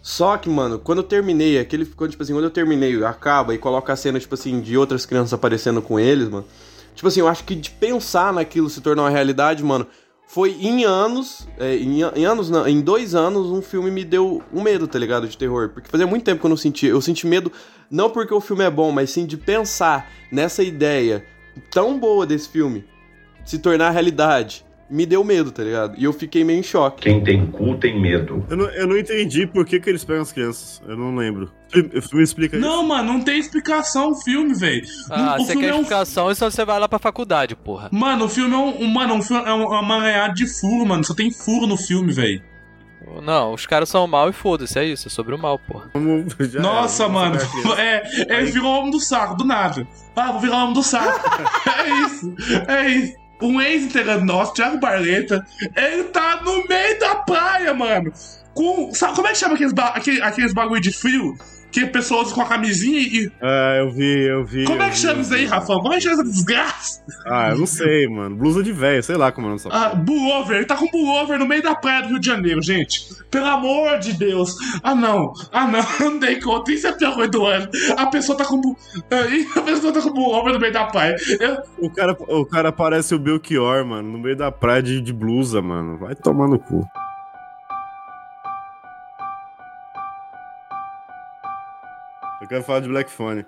Speaker 1: Só que, mano, quando eu terminei, aquele ficou, tipo assim, quando eu terminei, acaba e coloca a cena, tipo assim, de outras crianças aparecendo com eles, mano. Tipo assim, eu acho que de pensar naquilo se tornar uma realidade, mano, foi em anos, é, em, em anos não, em dois anos, um filme me deu um medo, tá ligado, de terror. Porque fazia muito tempo que eu não sentia, eu senti medo, não porque o filme é bom, mas sim de pensar nessa ideia tão boa desse filme se tornar realidade. Me deu medo, tá ligado? E eu fiquei meio em choque.
Speaker 11: Quem tem cu tem medo.
Speaker 3: Eu não, eu não entendi por que, que eles pegam as crianças. Eu não lembro. O filme explica isso.
Speaker 2: Não, mano, não tem explicação o filme, velho.
Speaker 4: Ah,
Speaker 2: o
Speaker 4: você
Speaker 2: filme
Speaker 4: quer
Speaker 2: é um.
Speaker 4: explicação, então você vai lá pra faculdade, porra.
Speaker 2: Mano, o filme é um. um- Mano, um filme é um- é uma manhada de furo, mano. Só tem furo no filme, velho.
Speaker 4: Não, os caras são mal e foda-se, é isso, é sobre o mal, porra.
Speaker 2: Nossa,
Speaker 3: era,
Speaker 2: mano. É, ele virou homem do saco, do nada. Ah, vou virar homem do saco. é isso. É isso. Um ex-integrante nosso, Thiago Barleta, ele tá no meio da praia, mano. com. Sabe, como é que chama aqueles, ba- aquele- aqueles bagulho de frio? Que pessoas com a camisinha e.
Speaker 3: É, eu vi, eu vi.
Speaker 2: Como é
Speaker 3: eu
Speaker 2: que
Speaker 3: vi,
Speaker 2: chama
Speaker 3: eu
Speaker 2: isso aí. Rafão? Como é que chama essa desgraça?
Speaker 3: Ah, eu não sei, mano. Blusa de velho, sei lá como é essa.
Speaker 2: Ah, pullover, ele tá com pullover no meio da praia do Rio de Janeiro, gente. Pelo amor de Deus. Ah, não. Ah, não. Não dei conta. Isso é a pior coisa do ano. A pessoa tá com. bu- Aí a pessoa tá com pullover no meio da praia. Eu-
Speaker 3: O cara, o cara parece o Belchior, mano, no meio da praia de, de blusa, mano. Vai tomar no cu. Eu quero falar de Black Phone.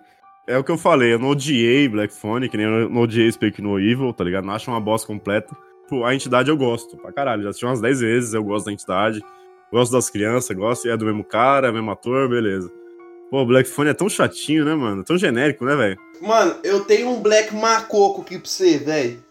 Speaker 3: É o que eu falei, eu não odiei Black Phone, que nem eu não odiei Speak No Evil, tá ligado? Não acho uma bosta completa. Pô, a entidade eu gosto, pra caralho. Já assisti umas 10 vezes, eu gosto da entidade. Gosto das crianças, gosto, é do mesmo cara, mesmo ator, beleza. Pô, Black Phone é tão chatinho, né, mano? Tão genérico, né, velho?
Speaker 1: Mano, eu tenho um Black Macoco aqui pra você, velho.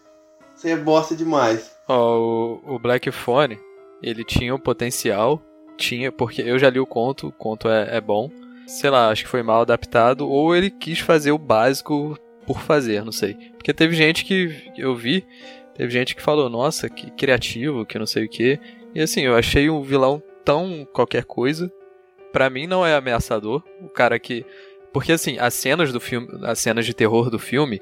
Speaker 1: Você é bosta demais.
Speaker 4: Ó, o, o Black Phone, ele tinha o potencial, tinha, porque eu já li o conto, o conto é, é bom. Sei lá, acho que foi mal adaptado, ou ele quis fazer o básico por fazer, não sei. Porque teve gente que eu vi, teve gente que falou, nossa, que criativo, que não sei o que. E assim, eu achei um vilão tão qualquer coisa. Pra mim não é ameaçador. O cara que. Porque assim, as cenas do filme. As cenas de terror do filme,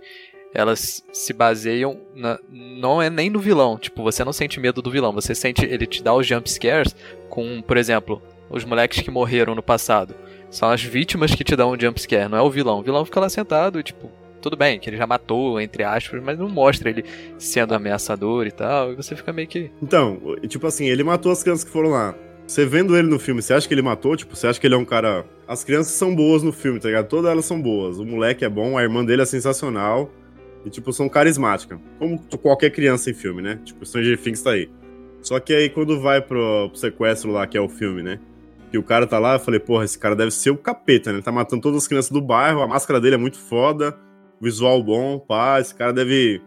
Speaker 4: elas se baseiam na, não é nem no vilão. Tipo, você não sente medo do vilão, você sente ele te dá os jump scares com, por exemplo, os moleques que morreram no passado. São as vítimas que te dão um jump scare, não é o vilão. O vilão fica lá sentado tipo, tudo bem, que ele já matou, entre aspas, mas não mostra ele sendo ameaçador e tal, e você fica meio que
Speaker 3: Então, tipo assim, ele matou as crianças que foram lá. Você vendo ele no filme, você acha que ele matou? Tipo, você acha que ele é um cara. As crianças são boas no filme, tá ligado? Todas elas são boas. O moleque é bom, a irmã dele é sensacional. E, tipo, são carismáticas. Como qualquer criança em filme, né? Tipo, Stranger Things tá aí. Só que aí, quando vai pro, pro sequestro lá, que é o filme, né? Que o cara tá lá, eu falei, porra, esse cara deve ser o capeta, né? Ele tá matando todas as crianças do bairro, a máscara dele é muito foda, visual bom, pá. Esse cara deve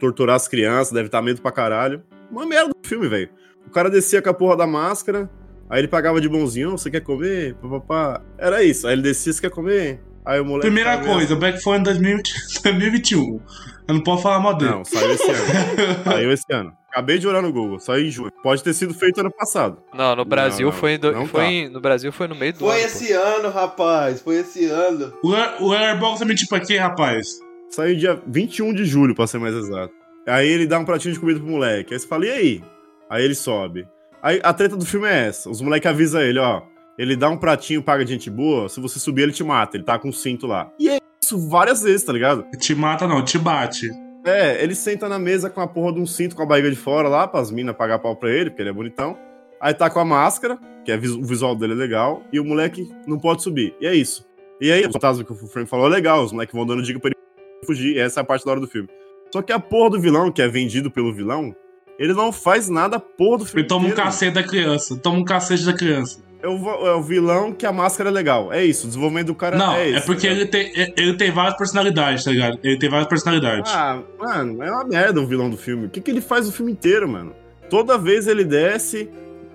Speaker 3: torturar as crianças, deve estar medo pra caralho. Uma merda do filme, velho. O cara descia com a porra da máscara, aí ele pagava de bonzinho, você quer comer? Papapá. Era isso. Aí ele descia, você quer comer? Aí o moleque.
Speaker 2: Primeira
Speaker 3: tava-
Speaker 2: coisa, Black Phone 2020 2021. Eu não posso falar mal dele.
Speaker 3: Não, saiu esse ano. saiu esse ano. Acabei de olhar no Google, saiu em junho. Pode ter sido feito ano passado.
Speaker 4: Não, no Brasil
Speaker 3: não,
Speaker 4: foi, do-
Speaker 3: não
Speaker 4: foi
Speaker 3: tá.
Speaker 4: em- no Brasil foi no meio do
Speaker 1: Foi
Speaker 4: ano.
Speaker 1: esse ano, rapaz. Foi esse ano.
Speaker 2: O, Air- o Airbox é mentir pra quê, rapaz?
Speaker 3: Saiu dia 21 de julho, pra ser mais exato. Aí ele dá um pratinho de comida pro moleque. Aí você fala, e aí? Aí ele sobe. Aí a treta do filme é essa. Os moleques avisam ele, ó. Ele dá um pratinho, paga de gente boa. Se você subir, ele te mata. Ele tá com um cinto lá. E é isso várias vezes, tá ligado?
Speaker 2: Te mata não, te bate.
Speaker 3: É, ele senta na mesa com a porra de um cinto com a barriga de fora lá, pras minas pagar pau pra ele, porque ele é bonitão. Aí tá com a máscara, que é o visual dele é legal, e o moleque não pode subir. E é isso. E aí, o fantasma que o Frank falou é legal, os moleques vão dando dica pra ele fugir, e essa é a parte da hora do filme. Só que a porra do vilão, que é vendido pelo vilão, ele não faz nada porra do filme.
Speaker 2: Ele toma um
Speaker 3: inteiro.
Speaker 2: cacete da criança. Toma um cacete da criança.
Speaker 3: É o, é o vilão que a máscara é legal. É isso, o desenvolvimento do cara
Speaker 2: Não,
Speaker 3: é
Speaker 2: é,
Speaker 3: esse.
Speaker 2: porque
Speaker 3: tá
Speaker 2: ele tem, ele tem várias personalidades, tá ligado? Ele tem várias personalidades.
Speaker 3: Ah, mano, é uma merda o vilão do filme. O que, que ele faz o filme inteiro, mano? Toda vez ele desce,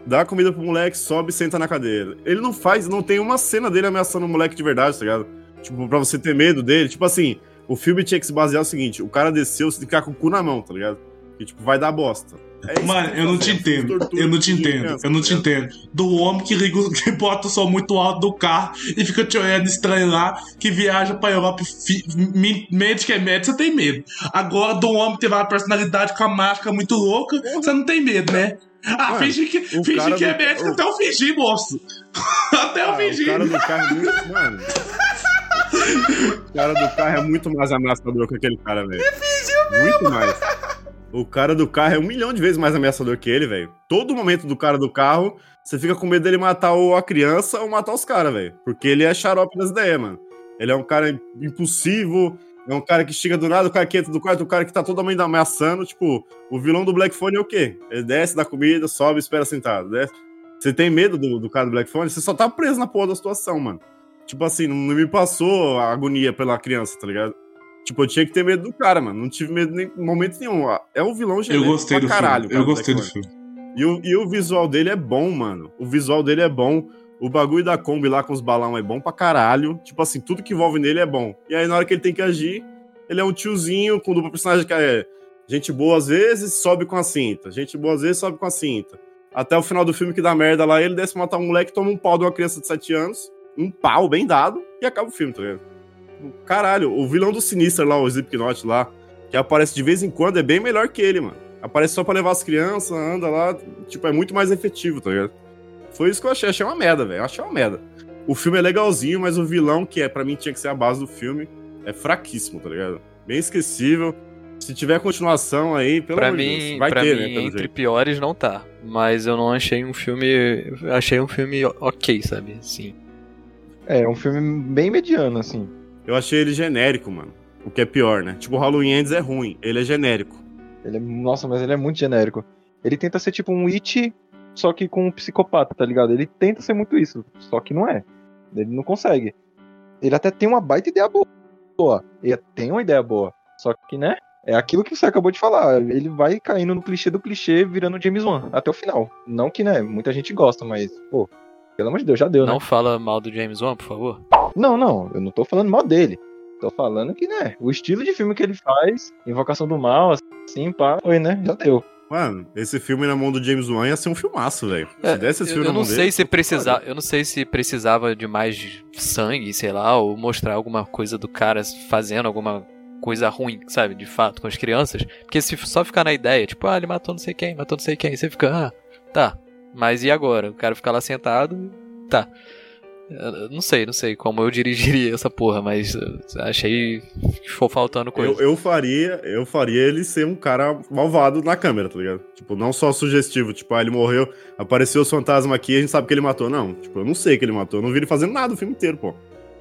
Speaker 3: dá comida pro moleque, sobe e senta na cadeira. Ele não faz, não tem uma cena dele ameaçando o moleque de verdade, tá ligado? Tipo, pra você ter medo dele. Tipo assim, o filme tinha que se basear no seguinte: o cara desceu, que ficar com o cu na mão, tá ligado? Que, tipo, vai dar bosta. É
Speaker 2: Mano, eu não te entendo. Eu não te entendo. Eu não te entendo. Do homem que, o- que bota o som muito alto do carro e fica te olhando estranho lá, que viaja pra Europa e fi, mente que é médico, você tem medo. Agora, do homem que tem uma personalidade com a máscara muito louca, você não tem medo, né? Ah,
Speaker 3: Mano,
Speaker 2: finge que,
Speaker 3: o
Speaker 2: finge que é
Speaker 3: do-
Speaker 2: médico
Speaker 3: o-
Speaker 2: até eu fingir, moço. até eu
Speaker 3: Ah, o
Speaker 2: fingir.
Speaker 3: cara do carro é muito. Mano. O cara do carro é muito mais ameaçador que aquele cara, velho. Muito mais. O cara do carro é um milhão de vezes mais ameaçador que ele, velho. Todo momento do cara do carro, você fica com medo dele matar ou a criança ou matar os caras, velho. Porque ele é xarope das ideias, mano. Ele é um cara impulsivo, é um cara que chega do nada, o cara que entra do quarto, o cara que tá todo mundo ameaçando. Tipo, o vilão do Black Phone é o quê? Ele desce da comida, sobe espera sentado. Desce. Você tem medo do, do cara do Black Phone? Você só tá preso na porra da situação, mano. Tipo assim, não me passou a agonia pela criança, tá ligado? Tipo, eu tinha que ter medo do cara, mano. Não tive medo em momento nenhum. É um vilão
Speaker 2: Eu
Speaker 3: genérico
Speaker 2: gostei
Speaker 3: pra
Speaker 2: do
Speaker 3: caralho.
Speaker 2: filme. Eu gostei do filme.
Speaker 3: E o, e o visual dele é bom, mano. O visual dele é bom. O bagulho da Kombi lá com os balão é bom pra caralho. Tipo assim, tudo que envolve nele é bom. E aí, na hora que ele tem que agir, ele é um tiozinho com dupla personagem que é gente boa às vezes, sobe com a cinta. Gente boa às vezes, sobe com a cinta. Até o final do filme que dá merda lá, ele desce matar um moleque, toma um pau de uma criança de 7 anos, um pau bem dado, e acaba o filme, tá ligado? Caralho, o vilão do Sinister lá, o Slipknot lá, que aparece de vez em quando, é bem melhor que ele, mano. Aparece só pra levar as crianças, anda lá, tipo, é muito mais efetivo, tá ligado? Foi isso que eu achei, achei uma merda, velho, achei uma merda. O filme é legalzinho, mas o vilão, que é para mim tinha que ser a base do filme, é fraquíssimo, tá ligado? Bem esquecível. Se tiver continuação aí, pelo
Speaker 4: Pra mim,
Speaker 3: Deus, vai
Speaker 4: pra
Speaker 3: ter,
Speaker 4: mim
Speaker 3: né? Pelo
Speaker 4: entre
Speaker 3: jeito.
Speaker 4: piores não tá. Mas eu não achei um filme. Achei um filme ok, sabe? Sim.
Speaker 5: É, um filme bem mediano, assim.
Speaker 3: Eu achei ele genérico, mano. O que é pior, né? Tipo, o Halloween Ends é ruim, ele é genérico.
Speaker 5: Ele é, nossa, mas ele é muito genérico. Ele tenta ser tipo um It, só que com um psicopata, tá ligado? Ele tenta ser muito isso, só que não é. Ele não consegue. Ele até tem uma baita ideia boa. Ele tem uma ideia boa. Só que, né? É aquilo que você acabou de falar. Ele vai caindo no clichê do clichê, virando James Wan até o final. Não que, né? Muita gente gosta, mas, pô, pelo amor de Deus, já deu,
Speaker 4: Não
Speaker 5: né?
Speaker 4: fala mal do James Wan, por favor.
Speaker 5: Não, não, eu não tô falando mal dele. Tô falando que, né, o estilo de filme que ele faz, Invocação do Mal, assim, pá, foi, né? Já deu.
Speaker 3: Mano, esse filme na mão do James Wan ia ser um filmaço, velho. Se
Speaker 4: É,
Speaker 3: desse esse
Speaker 4: eu,
Speaker 3: filme
Speaker 4: eu
Speaker 3: na
Speaker 4: não
Speaker 3: mão
Speaker 4: sei
Speaker 3: dele,
Speaker 4: se precisava, eu não sei se precisava de mais sangue, sei lá, ou mostrar alguma coisa do cara fazendo alguma coisa ruim, sabe, de fato, com as crianças. Porque se só ficar na ideia, tipo, ah, ele matou não sei quem, matou não sei quem, você fica, ah, tá. Mas e agora? O cara fica lá sentado, tá. Eu Não sei, não sei como eu dirigiria essa porra, mas achei que ficou faltando coisa.
Speaker 3: Eu, eu faria, eu faria ele ser um cara malvado na câmera, tá ligado? Tipo, não só sugestivo, tipo, ah, ele morreu, apareceu os fantasmas aqui, a gente sabe que ele matou. Não, tipo, eu não sei que ele matou, eu não vi ele fazendo nada o filme inteiro, pô.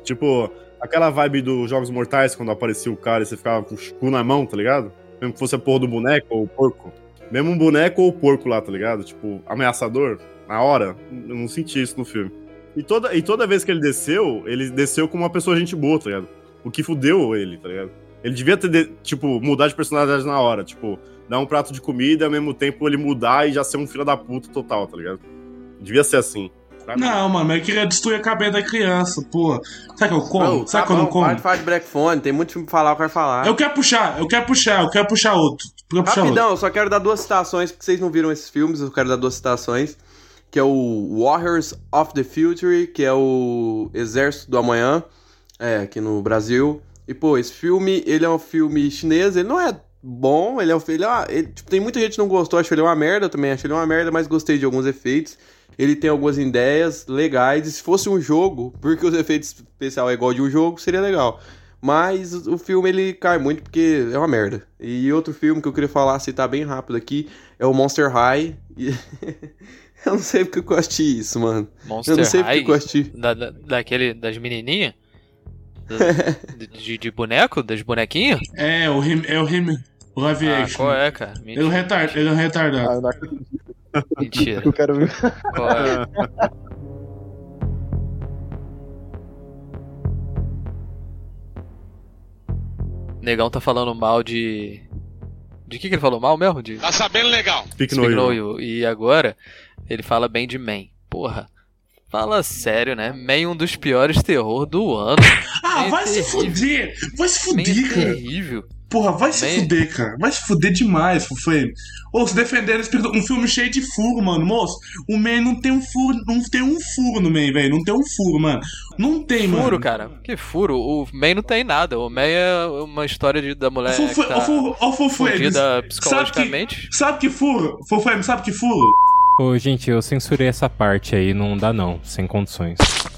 Speaker 3: Tipo, aquela vibe dos Jogos Mortais, quando aparecia o cara e você ficava com o cu na mão, tá ligado? Mesmo que fosse a porra do boneco ou o porco. Mesmo um boneco ou o porco lá, tá ligado? Tipo, ameaçador, na hora. Eu não senti isso no filme. E toda, e toda vez que ele desceu, ele desceu como uma pessoa gente boa, tá ligado? O que fudeu ele, tá ligado? Ele devia ter, de- tipo, mudar de personalidade na hora. Tipo, dar um prato de comida e ao mesmo tempo ele mudar e já ser um filho da puta total, tá ligado? Devia ser assim.
Speaker 2: Não, mano, mas eu queria destruir a cabeça da criança, pô. Sabe que eu como?
Speaker 11: Não,
Speaker 2: Sabe
Speaker 11: tá
Speaker 2: que eu não como?
Speaker 11: Para de falar de Black Phone, tem muito filme pra falar, eu quero falar.
Speaker 2: Eu quero puxar, eu quero puxar, eu quero puxar outro.
Speaker 11: Rapidão, eu só quero dar duas citações, porque vocês não viram esses filmes, eu quero dar duas citações. Que é o Warriors of the Future, que é o Exército do Amanhã, é, aqui no Brasil. E, pô, esse filme, ele é um filme chinês, ele não é bom, ele é um ele é tipo, tem muita gente que não gostou, acho ele uma merda, também acho ele uma merda, mas gostei de alguns efeitos. Ele tem algumas ideias legais, e se fosse um jogo, porque os efeitos especiais é igual de um jogo, seria legal. Mas o filme ele cai muito porque é uma merda. E outro filme que eu queria falar, citar bem rápido aqui, é o Monster High. E- eu não sei porque eu assisti isso, mano.
Speaker 4: Monster
Speaker 11: eu não sei
Speaker 4: High,
Speaker 11: porque eu assisti.
Speaker 4: da, da- daquele, das menininhas? Da- de, de- boneco? Das bonequinhas?
Speaker 2: É, o Him, é o Him, o live
Speaker 4: Ah,
Speaker 2: action.
Speaker 4: qual é, cara?
Speaker 2: Ele é um retard, ele é um retardado.
Speaker 5: Ah, eu não acredito
Speaker 4: Mentira.
Speaker 5: eu quero ver.
Speaker 4: Qual é? Negão tá falando mal de. De que, que ele falou mal mesmo? De
Speaker 12: Tá sabendo legal.
Speaker 3: Speak
Speaker 4: Speak
Speaker 3: no You.
Speaker 4: You. E agora ele fala bem de Man. Porra. Fala sério, né? Man é um dos piores terror do ano.
Speaker 2: Ah,
Speaker 4: Man é
Speaker 2: vai se
Speaker 4: terrível.
Speaker 2: fuder! Vai se
Speaker 4: Man é
Speaker 2: fuder, cara.
Speaker 4: terrível.
Speaker 2: Porra, vai se fuder, cara. Vai se fuder demais, Fufame. Ou se defender esse um filme cheio de furo, mano. Moço, o Man não tem um furo, não tem um furo no Man, velho. Não tem um furo, mano. Não tem, mano.
Speaker 4: Furo, cara. Que furo? O Man não tem nada. O Man é uma história de, da mulher
Speaker 2: Fufu-
Speaker 4: que tá
Speaker 2: Fufame,
Speaker 4: fudida
Speaker 2: sabe que,
Speaker 4: psicologicamente.
Speaker 2: sabe que furo? Fufame, sabe que furo?
Speaker 10: Ô, gente, eu censurei essa parte aí, não dá não, sem condições.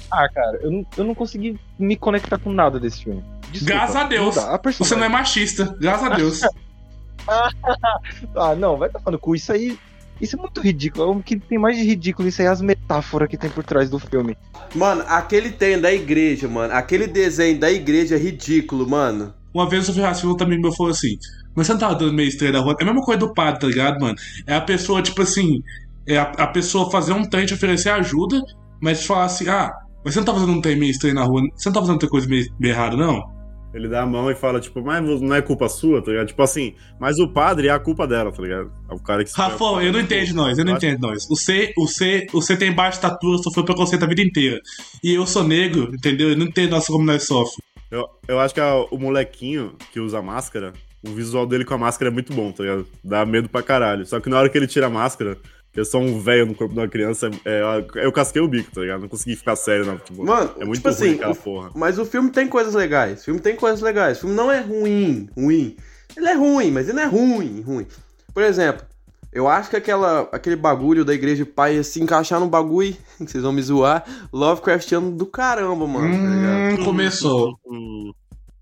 Speaker 5: Ah, cara, eu não, eu não consegui me conectar com nada desse filme. Desculpa,
Speaker 2: Graças a Deus.
Speaker 5: não
Speaker 2: Você não é machista. Graças a Deus.
Speaker 5: Ah, não, vai tomar no cu. Isso aí. Isso é muito ridículo. O que tem mais de ridículo isso aí é as metáforas que tem por trás do filme.
Speaker 11: Mano, aquele tem da igreja, mano. Aquele desenho da igreja é ridículo, mano.
Speaker 2: Uma vez o Sofia Racilo também me falou assim: Mas você não tava dando meio estranho da rua? É a mesma coisa do padre, tá ligado, mano? É a pessoa, tipo assim, é a, a pessoa fazer um trem te oferecer ajuda, mas falar assim: Ah, mas você não tá fazendo um trem meio estranho na rua? Você não tá fazendo outra coisa meio, meio errada, não?
Speaker 3: Ele dá a mão e fala, tipo, mas não é culpa sua, tá ligado? Tipo assim, mas o padre é a culpa dela, tá ligado? É o cara que se
Speaker 2: Rafão, eu não entendo nós, eu não entendo nós. O C, o C, o C tem baixa estatura, sofreu preconceito a vida inteira. E eu sou negro, entendeu? Eu não entendo nossa como nós sofre.
Speaker 3: Eu, eu acho que a- o molequinho que usa máscara, o visual dele com a máscara é muito bom, tá ligado? Dá medo pra caralho. Só que na hora que ele tira a máscara, Eu sou um velho no corpo de uma criança, é, eu casquei o bico, tá ligado? Não consegui ficar sério, não. Tipo,
Speaker 1: Mano,
Speaker 3: é muito
Speaker 1: tipo
Speaker 3: ruim
Speaker 1: assim,
Speaker 3: aquela
Speaker 1: o-
Speaker 3: porra.
Speaker 1: Mas o filme tem coisas legais. O filme tem coisas legais. O filme não é ruim, ruim. Ele é ruim, mas ele não é ruim, ruim. Por exemplo, eu acho que aquela, aquele bagulho da igreja de pai ia se encaixar num bagulho, que vocês vão me zoar, Lovecraftiano do caramba, mano. tá ligado?
Speaker 2: Hum, começou.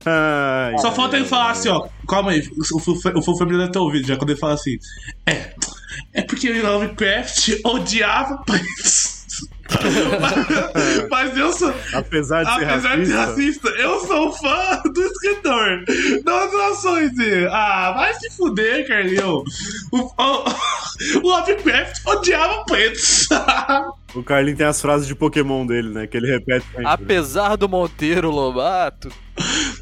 Speaker 3: Ai,
Speaker 2: Só falta ele falar assim, ó. Calma aí, o Fu- o Fu Family deve ter ouvido já quando ele fala assim. É. É porque o Lovecraft odiava pretos. Mas, mas eu sou.
Speaker 3: Apesar de ser
Speaker 2: Apesar de ser
Speaker 3: racista,
Speaker 2: racista, eu sou fã do escritor. Das nações dele. Ah, vai se fuder, Carlinhos. O, o, o Lovecraft odiava pretos.
Speaker 3: o Carlinhos tem as frases de Pokémon dele, né? Que ele repete sempre.
Speaker 4: Apesar do Monteiro Lobato.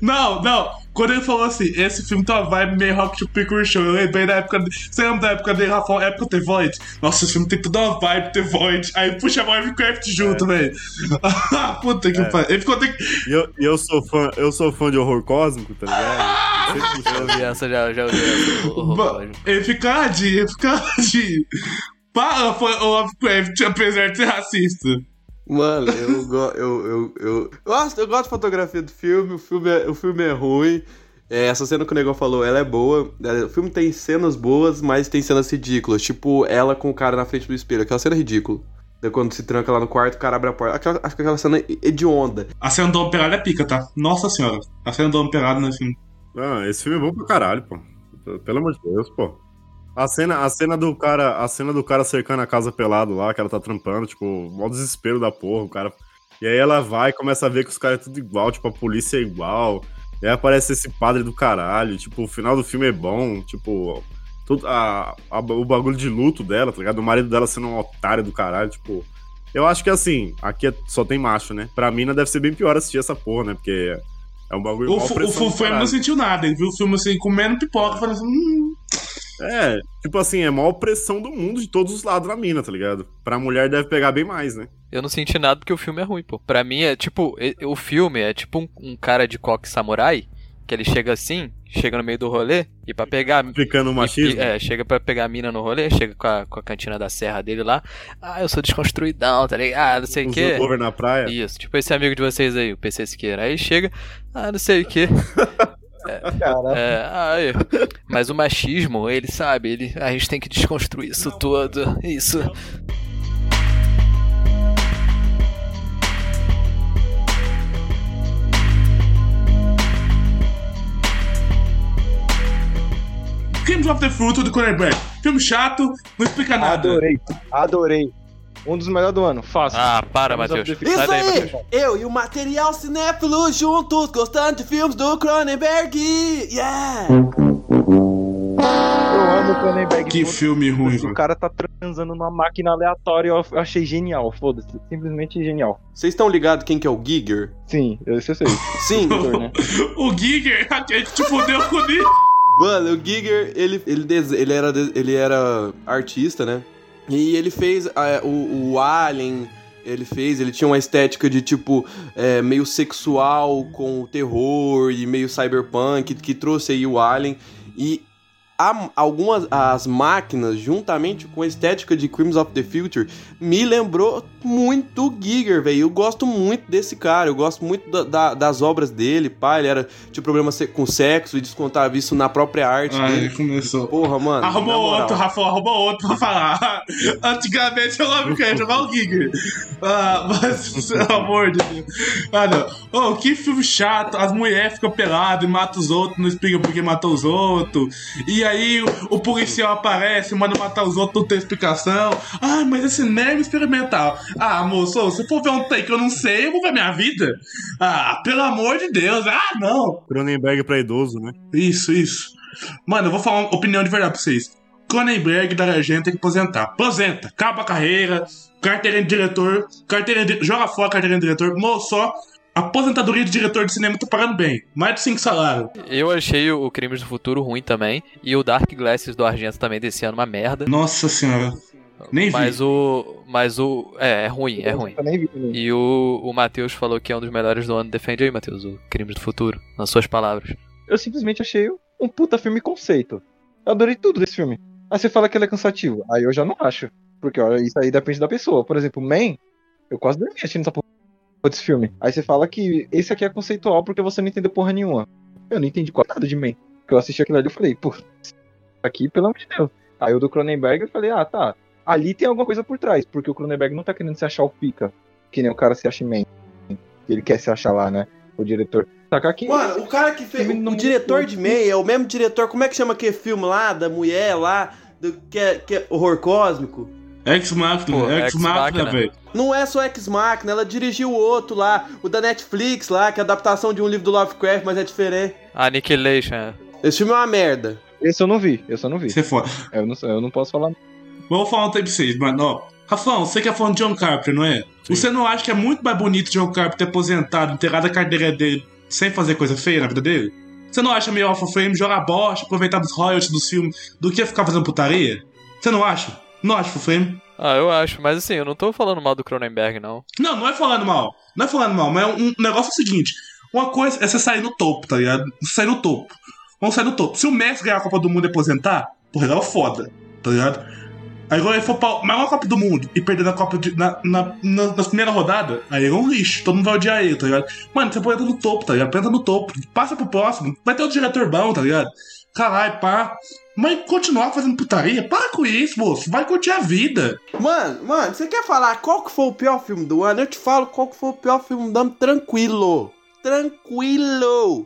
Speaker 2: Não, não. Quando ele falou assim, esse filme tem uma vibe meio Rock to Picture Show, eu lembrei da época. De, você lembra da época dele, Rafael? Época The Void? Nossa, esse filme tem toda uma vibe The Void. Aí puxa Minecraft junto, velho. Ah, Puta que
Speaker 3: É.
Speaker 2: pariu. Ele ficou. até-
Speaker 3: E eu, e eu sou fã, eu sou fã de horror cósmico, tá ligado?
Speaker 4: Já ouvi essa, já, já ouvi essa.
Speaker 2: Ba-
Speaker 4: Roger.
Speaker 2: Ele fica radinho, ele fica radinho. Para foi o Lovecraft, apesar de ser racista.
Speaker 1: Mano, eu, go eu, eu, eu, gosto, eu gosto de fotografia do filme, o filme é, o filme é ruim. É, essa cena que o Negão falou, ela é boa. É, O filme tem cenas boas, mas tem cenas ridículas. Tipo, ela com o cara na frente do espelho. Aquela cena é ridícula. Daí quando se tranca lá no quarto, o cara abre a porta. Aquela, acho que aquela cena é hedionda.
Speaker 2: A cena do Homem Pelado é pica, tá? Nossa senhora. A cena do Homem Pelado nesse filme.
Speaker 3: Ah, esse filme é bom pra caralho, pô. Pelo amor de Deus, pô. A cena, a cena do cara, a cena do cara cercando a casa pelado lá, que ela tá trampando, tipo, mó desespero da porra, o cara. E aí ela vai e começa a ver que os caras é tudo igual, tipo, a polícia é igual. E aí aparece esse padre do caralho, tipo, o final do filme é bom, tipo, tudo, a, a- o bagulho de luto dela, tá ligado? O marido dela sendo um otário do caralho, tipo. Eu acho que assim, aqui é- só tem macho, né? Pra mina deve ser bem pior assistir essa porra, né? Porque é um bagulho
Speaker 2: O, o não sentiu nada. Ele viu o filme assim, comendo pipoca, falando assim. Hum.
Speaker 3: É, tipo assim, é a maior pressão do mundo de todos os lados na mina, tá ligado? Pra mulher deve pegar bem mais, né?
Speaker 4: Eu não senti nada porque o filme é ruim, pô. Pra mim é tipo. O filme é tipo um, um cara de coque samurai. Que ele chega assim, chega no meio do rolê e pra pegar.
Speaker 3: Aplicando o machismo.
Speaker 4: E- é, chega pra pegar a mina no rolê, chega com a, com a cantina da serra dele lá. Ah, eu sou desconstruidão, tá ligado? Ah, não sei o quê.
Speaker 3: over na praia.
Speaker 4: Isso, tipo esse amigo de vocês aí, o PC Siqueira. Aí chega, ah, não sei o quê. É, aí, mas o machismo, ele sabe, ele, a gente tem que desconstruir isso tudo. Isso.
Speaker 2: Crimes of the Fruit do Cronenberg. Filme chato, não explica nada.
Speaker 5: Adorei, adorei. Um dos melhores do ano, fácil.
Speaker 4: Ah, para, Matheus.
Speaker 1: Isso
Speaker 4: Sai daí,
Speaker 1: aí!
Speaker 4: Matheus.
Speaker 1: Eu e o material cinéfilo juntos, gostando de filmes do Cronenberg! Yeah!
Speaker 5: Eu amo o Cronenberg.
Speaker 2: Que filme ruim,
Speaker 5: O cara tá transando numa máquina aleatória, eu eu achei genial, foda-se. Simplesmente genial.
Speaker 1: Vocês estão ligados quem que é o Giger?
Speaker 5: Sim, eu sei.
Speaker 1: Sim!
Speaker 5: Né?
Speaker 2: O Giger, a gente te fudeu com ele.
Speaker 1: Mano, o Giger, ele, ele, ele, era, ele era artista, né? E ele fez ah, o, o Alien, ele fez, ele tinha uma estética de tipo é, meio sexual com terror e meio cyberpunk, que trouxe aí o Alien. E há algumas as máquinas, juntamente com a estética de Crimes of the Future, me lembrou muito o Giger, velho. Eu gosto muito desse cara, eu gosto muito da- da- das obras dele, pá. Ele era, tinha problema com sexo e descontava isso na própria arte
Speaker 2: Ai,
Speaker 1: dele.
Speaker 2: começou.
Speaker 1: Porra, mano.
Speaker 2: Arrumou outro, Rafael, arrumou outro pra falar. Antigamente eu não queria jogar o Giger. Ah, mas, pelo amor de Deus. Ah, não. Oh, que filme chato. As mulheres ficam peladas e matam os outros, não explicam por que matou os outros. E aí o, o policial aparece, manda matar os outros, não tem explicação. Ah, mas esse cinema experimental. Ah, moço, se for ver um take que eu não sei, eu vou ver minha vida. Ah, pelo amor de Deus. Ah, não.
Speaker 3: Cronenberg pra idoso, né?
Speaker 2: Isso, isso. Mano, eu vou falar uma opinião de verdade pra vocês. Cronenberg da Argenta tem que aposentar. Aposenta, acaba a carreira, carteira de diretor, carteira de... joga fora a carteira de diretor, moço, só aposentadoria de diretor de cinema tá pagando bem. Mais de 5 salários.
Speaker 4: Eu achei o Crimes do Futuro ruim também. E o Dark Glasses do Argento também desse ano uma merda.
Speaker 2: Nossa senhora. Nem vi.
Speaker 4: Mas o. Mas o. É, é ruim, é ruim.
Speaker 5: Vi.
Speaker 4: E o, o Matheus falou que é um dos melhores do ano. Defende aí, Matheus, o Crimes do Futuro, nas suas palavras.
Speaker 5: Eu simplesmente achei um puta filme conceito. Eu adorei tudo desse filme. Aí você fala que ele é cansativo. Aí eu já não acho. Porque olha, isso aí depende da pessoa. Por exemplo, Man, eu quase dormi assistindo essa desse filme. Aí você fala que esse aqui é conceitual porque você não entendeu porra nenhuma. Eu não entendi quase nada de. Porque eu assisti aquilo ali e falei, pô, aqui, pelo amor de Deus. Aí o do Cronenberg eu falei, ah, tá. Ali tem alguma coisa por trás, porque o Cronenberg não tá querendo se achar o pica, que nem o cara se acha em Man. Ele quer se achar lá, né? O diretor.
Speaker 1: Mano, o cara que fez. O, o diretor de meia é o mesmo diretor. Como é que chama aquele filme lá, da mulher lá, do, que, é, que é horror cósmico?
Speaker 2: Ex Machina, Ex Machina, velho.
Speaker 1: Não é só Ex Machina, ela dirigiu o outro lá, o da Netflix lá, que é a adaptação de um livro do Lovecraft, mas é diferente.
Speaker 4: Annihilation, é.
Speaker 1: Esse filme é uma merda.
Speaker 5: Esse eu não vi, esse eu não vi.
Speaker 2: Você é foda.
Speaker 5: Eu não, eu não posso falar.
Speaker 2: Vou falar um tempo pra vocês, mano. Ó, Rafão, você que é fã de John Carpenter, não é? Você não acha que é muito mais bonito John Carpenter ter aposentado, enterrado a carteira dele sem fazer coisa feia na vida dele? Você não acha meio alpha frame, jogar bosta, aproveitar dos royalties dos filmes, do que ficar fazendo putaria? Você não acha? Não full frame?
Speaker 4: Ah, eu acho, mas assim, eu não tô falando mal do Cronenberg, não.
Speaker 2: Não, não é falando mal. Não é falando mal, mas um negócio é o seguinte: uma coisa é você sair no topo, tá ligado? Você sair no topo. Vamos sair no topo. Se o Messi ganhar a Copa do Mundo e aposentar, porra, ele é foda, tá ligado? Aí agora ele for pra maior Copa do Mundo e perder na Copa de, na, na, na, na primeira rodada, aí ele é um lixo, todo mundo vai odiar ele, tá ligado? Mano, você aposenta no topo, tá ligado? Aposenta no topo, passa pro próximo, vai ter outro diretor bom, tá ligado? Caralho, pá. Mas continuar fazendo putaria? Para com isso, moço. Vai curtir a vida.
Speaker 1: Mano, mano, você quer falar qual que foi o pior filme do ano? Eu te falo qual que foi o pior filme do ano tranquilo. Tranquilo.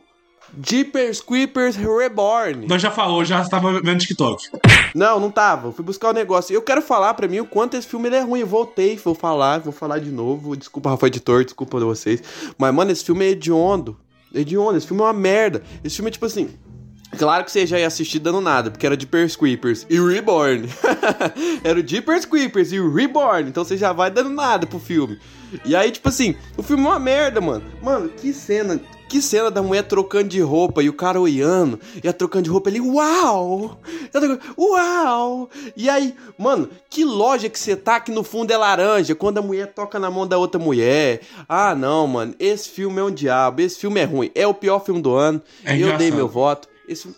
Speaker 1: Jeepers Creepers Reborn.
Speaker 2: Nós já falou, já estava vendo TikTok.
Speaker 1: Não, não tava. Eu fui buscar o negócio. Eu quero falar pra mim o quanto esse filme é ruim. Eu voltei, vou falar, vou falar de novo. Desculpa, Rafa Editor, desculpa vocês. Mas, mano, esse filme é hediondo. Hediondo, esse filme é uma merda. Esse filme é tipo assim. Claro que você já ia assistir dando nada, porque era Jeepers Creepers e Reborn. era o Jeepers Creepers e o Reborn, então você já vai dando nada pro filme. E aí, tipo assim, o filme é uma merda, mano. Mano, que cena, que cena da mulher trocando de roupa e o cara olhando, e a trocando de roupa ali, uau! Uau! E aí, mano, que loja que você tá que no fundo é laranja, quando a mulher toca na mão da outra mulher. Ah, não, mano, esse filme é um diabo, esse filme é ruim. É o pior filme do ano.
Speaker 2: É
Speaker 1: eu dei meu voto. Esse...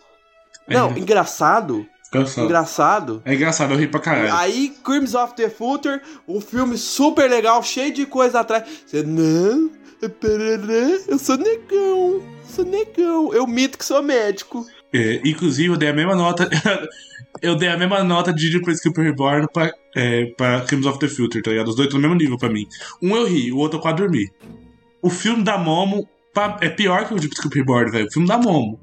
Speaker 1: Não,
Speaker 2: É.
Speaker 1: engraçado.
Speaker 2: Engraçado.
Speaker 1: Engraçado.
Speaker 2: É engraçado, eu ri pra caralho.
Speaker 1: Aí, Crimes of the Future, um filme super legal, cheio de coisa atrás. Você, não, eu sou negão, sou negão. Eu mito que sou médico.
Speaker 2: É, inclusive, eu dei a mesma nota. eu dei a mesma nota de Jeepers Creepers Reborn pra, é, pra Crimes of the Future, tá ligado? Os dois estão no mesmo nível pra mim. Um eu ri, o outro eu quase dormi. O filme da Momo é pior que o Jeepers Creepers Reborn, velho. O filme da Momo.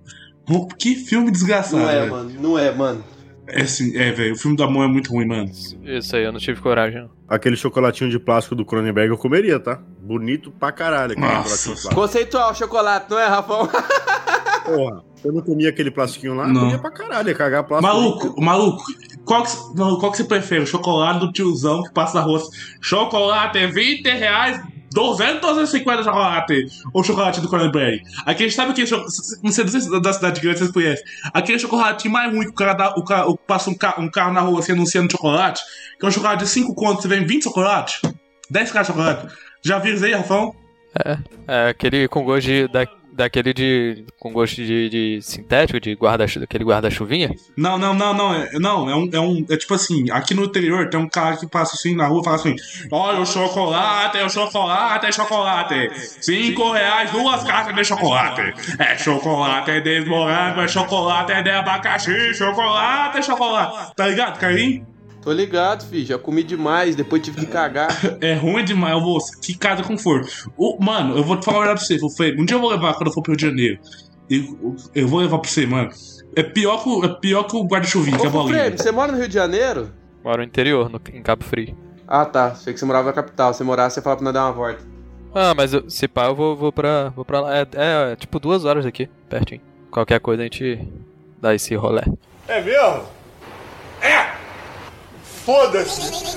Speaker 2: Que filme desgraçado.
Speaker 1: Não é,
Speaker 2: velho.
Speaker 1: mano, não é, mano.
Speaker 2: É assim, é, velho. O filme da Momo é muito ruim, mano.
Speaker 4: Isso aí, eu não tive coragem. não.
Speaker 3: Aquele chocolatinho de plástico do Cronenberg eu comeria, tá? Bonito pra caralho aquele
Speaker 2: Nossa.
Speaker 1: Conceitual chocolate, não é, Rafão?
Speaker 3: Porra, eu não comia aquele plastiquinho lá,
Speaker 2: Não.
Speaker 3: comia pra caralho, ia cagar plástico.
Speaker 2: Maluco, maluco, qual que, não, qual que você prefere? O chocolate do tiozão que passa na rua? Chocolate é 20 reais, 250 chocolate. Ou chocolate do Cronenberg. Aquele, sabe aquele chocolate, não sei, se da cidade grande vocês conhecem. Aquele chocolate mais ruim que o cara, dá, o cara o- passa um, ca- um carro na rua assim, anunciando chocolate. Que é um chocolate de 5 contos, você vem 20 chocolates. 10 caras de chocolate. Já viram isso aí, Rafão?
Speaker 4: É, é aquele com gosto de. Da, daquele de. com gosto de, de sintético, de guarda aquele guarda-chuvinha.
Speaker 2: Não, não, não, não. É, não, é um, é um. É tipo assim, aqui no interior tem um cara que passa assim na rua e fala assim: Olha o chocolate, é o chocolate, é chocolate. Cinco reais, duas caixas de chocolate. É chocolate, é de morango, é chocolate, é de abacaxi, chocolate, é chocolate. Tá ligado, Carim?
Speaker 1: Tô ligado, filho. Já comi demais, depois tive que cagar.
Speaker 2: É ruim demais, moço. Que casa conforto. O, mano, eu vou te falar pra você, Fofê. Um dia eu vou levar quando eu for pro Rio de Janeiro. Eu, eu vou levar pra você, mano. É pior que, o- é pior que o guarda-chuvinho, que é bolinha.
Speaker 1: Frame, você mora no Rio de Janeiro?
Speaker 4: Moro no interior, no, em Cabo Frio.
Speaker 1: Ah, tá. Sei que você morava na capital. Se você morasse, você falava pra nós dar uma volta.
Speaker 4: Ah, mas eu- se pá, eu vou, vou, pra, vou pra lá. É, é, é tipo duas horas daqui, pertinho. Qualquer coisa a gente dá esse rolê.
Speaker 3: É mesmo? É! Foda-se!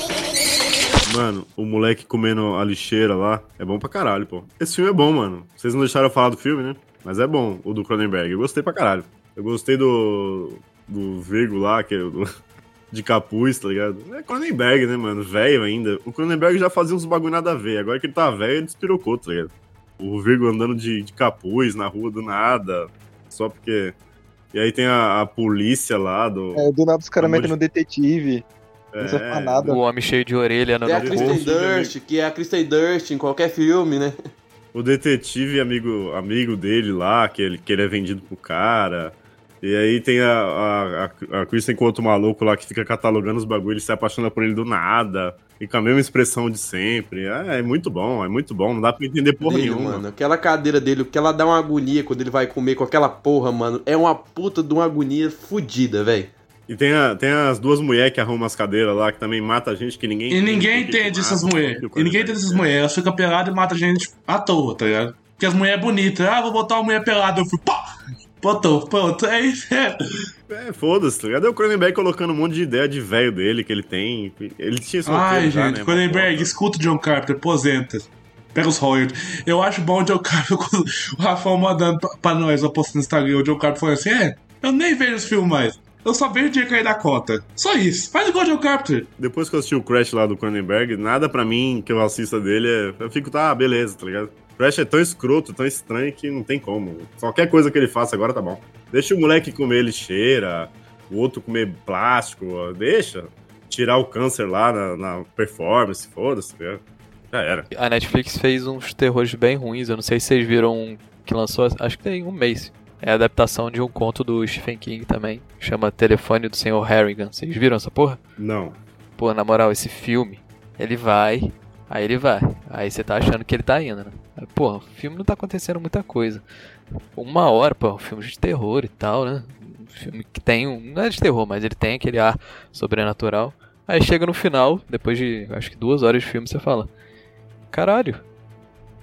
Speaker 3: Mano, o moleque comendo a lixeira lá é bom pra caralho, pô. Esse filme é bom, mano. Vocês não deixaram eu falar do filme, né? Mas é bom, o do Cronenberg. Eu gostei pra caralho. Eu gostei do. do Virgo lá, que é o do, de capuz, tá ligado? É Cronenberg, né, mano? Velho ainda. O Cronenberg já fazia uns bagulho nada a ver. Agora que ele tá velho, ele despirocou, tá ligado? O Virgo andando de, de capuz na rua do nada. Só porque. E aí tem a, a polícia lá do.
Speaker 5: É, do nada os caras metem no detetive. Não serve pra nada.
Speaker 4: O homem cheio de orelha no
Speaker 11: Tem a Kristen. Durst, que é a Kristen Durst em qualquer filme, né?
Speaker 3: O detetive amigo, amigo dele lá, que ele, que ele é vendido pro cara. E aí tem a, a, a, a Kristen com outro maluco lá que fica catalogando os bagulhos, se apaixona por ele do nada. E com a mesma expressão de sempre. É, é muito bom, é muito bom. Não dá pra entender porra
Speaker 11: dele,
Speaker 3: nenhuma.
Speaker 11: mano. Aquela cadeira dele, o que ela dá uma agonia quando ele vai comer com aquela porra, mano. É uma puta de uma agonia fodida, velho.
Speaker 3: E tem, a- tem as duas mulheres que arrumam as cadeiras lá, que também mata a gente, que ninguém
Speaker 2: E ninguém entende essas mulheres. E ninguém entende essas mulheres. Elas ficam peladas e matam a gente à toa, tá ligado? Porque as mulheres é bonitas. Ah, vou botar uma mulher pelada. Eu fui, pá! Botou, pronto. É isso. É.
Speaker 3: Foda-se, tá ligado? É o Cronenberg colocando um monte de ideia de velho dele que ele tem. Ele tinha esse
Speaker 2: Ai,
Speaker 3: já,
Speaker 2: gente,
Speaker 3: né?
Speaker 2: Cronenberg, escuta o John Carpenter, aposenta. Pega os royalties. Eu acho bom o John Carpenter, o Rafael mandando pra, pra nós, eu postando no Instagram, o John Carpenter falando assim: é, eu nem vejo os filmes mais. Eu só vejo o dia cair da conta. Só isso. Faz igual o John Carpenter.
Speaker 3: Depois que eu assisti o Crash lá do Cronenberg, nada pra mim que eu assista dele é. Eu fico, tá, beleza, tá ligado? Crash é tão escroto, tão estranho que não tem como. Qualquer coisa que ele faça agora tá bom. Deixa o moleque comer lixeira, o outro comer plástico, deixa. Tirar o câncer lá na, na performance, foda-se, tá? Já era.
Speaker 4: A Netflix fez uns terrores bem ruins. Eu não sei se vocês viram que lançou, acho que tem um mês. É a adaptação de um conto do Stephen King também. Chama Telefone do Sr. Harrigan. Vocês viram essa porra?
Speaker 3: Não.
Speaker 4: Pô, na moral, esse filme, ele vai, aí ele vai. Aí você tá achando que ele tá indo, né? Pô, o filme não tá acontecendo muita coisa. Uma hora, pô, um filme de terror e tal, né? Um filme que tem um. Não é de terror, mas ele tem aquele ar sobrenatural. Aí chega no final, depois de acho que duas horas de filme, você fala: Caralho,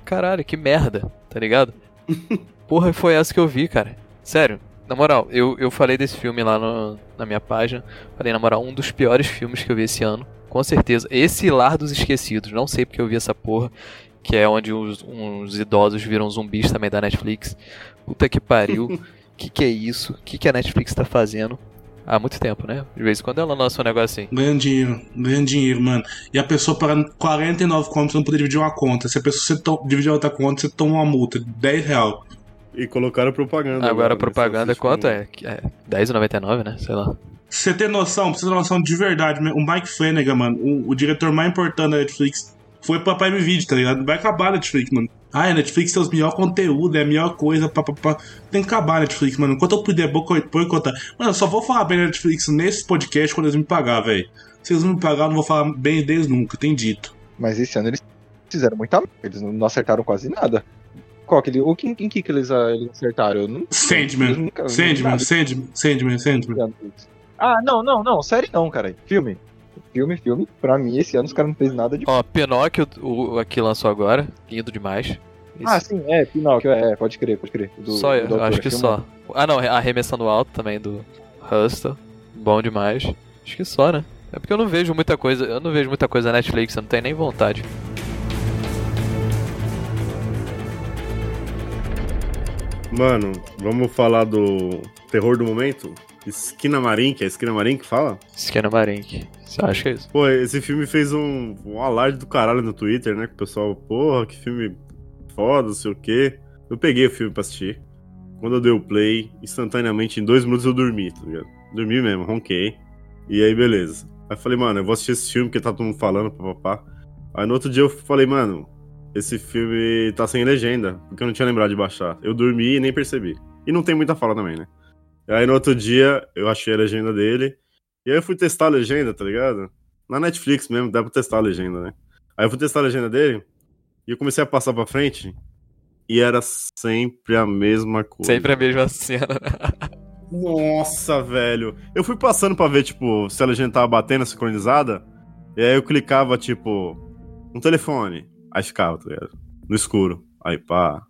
Speaker 4: caralho, que merda, tá ligado? Porra, foi essa que eu vi, cara. Sério, na moral, eu, eu falei desse filme lá no- na minha página. Falei, na moral, um dos piores filmes que eu vi esse ano. Com certeza. Esse Lar dos Esquecidos. Não sei porque eu vi essa porra. Que é onde uns, uns idosos viram zumbis também da Netflix. Puta que pariu. que que é isso? Que que a Netflix tá fazendo? Há muito tempo, né? De vez em quando ela lança um negócio assim.
Speaker 2: Ganhando dinheiro, ganhando dinheiro, mano. E a pessoa pagando 49 contas não poder dividir uma conta. Se a pessoa você dividir outra conta, você toma uma multa de 10 real.
Speaker 3: E colocaram propaganda.
Speaker 4: Agora a
Speaker 3: né?
Speaker 4: propaganda
Speaker 3: Você
Speaker 4: quanto é? é R$10,99, né? Sei lá.
Speaker 2: Você tem noção, pra você ter noção de verdade, o Mike Flanagan, mano, o, o diretor mais importante da Netflix, foi pra Prime Video, tá ligado? Vai acabar a Netflix, mano. Ah, a Netflix tem os melhores conteúdos, é a melhor coisa, pá, pá, pá. Tem que acabar a Netflix, mano. Enquanto eu puder boicotar. Mano, eu só vou falar bem da Netflix nesse podcast quando eles me pagar, velho. Se eles não me pagar, eu não vou falar bem deles nunca, tem dito.
Speaker 5: Mas esse ano eles fizeram muita merda. Eles não acertaram quase nada. Qual que ele, o que, em que, que eles, ah, eles acertaram? Não, eles
Speaker 2: Sandman,
Speaker 5: nunca-
Speaker 2: Sandman. Sandman, Sandman, Sandman.
Speaker 5: Ah, não, não, não. Série não, cara. Filme. Filme, filme. Pra mim, esse ano os caras não fez nada de.
Speaker 4: Ó, Pinóquio, o, o que lançou agora. Lindo demais.
Speaker 5: Ah, sim, é, Pinóquio, é, pode crer, pode crer. Do-
Speaker 4: só,
Speaker 5: do
Speaker 4: acho que só. Ah, não, Arremessando Alto também do Hustle. Bom demais. Acho que só, né? É porque eu não vejo muita coisa, eu não vejo muita coisa na Netflix, eu não tenho nem vontade.
Speaker 3: Mano, vamos falar do terror do momento? Esquina Marim, que é Esquina Marim que fala?
Speaker 4: Esquina Marink. Você acha que é isso?
Speaker 3: Pô, esse filme fez um, um alarde do caralho no Twitter, né? Que o pessoal, porra, que filme foda, não sei o quê. Eu peguei o filme pra assistir. Quando eu dei o play, instantaneamente, em dois minutos eu dormi, tá ligado? Dormi mesmo, ronquei. E aí, beleza. Aí falei, mano, eu vou assistir esse filme que tá todo mundo falando, papapá. Aí no outro dia eu falei, mano, esse filme tá sem legenda, porque eu não tinha lembrado de baixar. Eu dormi e nem percebi. E não tem muita fala também, né? Aí no outro dia eu achei a legenda dele. E aí eu fui testar a legenda, tá ligado? Na Netflix mesmo, dá pra testar a legenda, né? Aí eu fui testar a legenda dele e eu comecei a passar pra frente e era sempre a mesma coisa.
Speaker 4: Sempre a mesma cena.
Speaker 3: Nossa, velho. Eu fui passando pra ver, tipo, se a legenda tava batendo, sincronizada. E aí eu clicava, tipo, um telefone. Aí ficava, tá ligado? No escuro. Aí pá.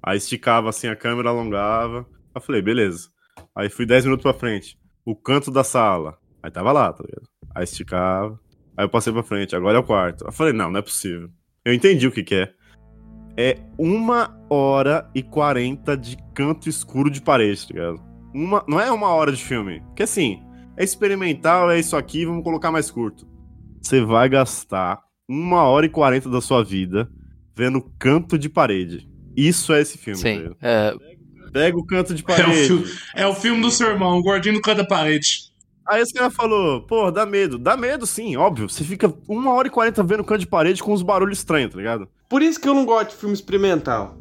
Speaker 3: Aí esticava assim a câmera, alongava. Aí falei, beleza. Aí fui 10 minutos pra frente. O canto da sala. Aí tava lá, tá ligado? Aí esticava. Aí eu passei pra frente. Agora é o quarto. Eu falei, não, não é possível. Eu entendi o que que é. É uma hora e quarenta de canto escuro de parede, tá ligado? Uma, não é uma hora de filme. Porque assim, é experimental, é isso aqui, vamos colocar mais curto. Você vai gastar uma hora e quarenta da sua vida vendo canto de parede. Isso é esse filme.
Speaker 4: Sim. É,
Speaker 3: Pega o canto de
Speaker 2: É o,
Speaker 3: parede.
Speaker 2: filme, é o filme do seu irmão, o gordinho do canto da parede.
Speaker 3: Aí esse cara falou, pô, dá medo. Dá medo, sim, óbvio. Você fica uma hora e quarenta vendo canto de parede com uns barulhos estranhos, tá ligado?
Speaker 11: Por isso que eu não gosto de filme experimental.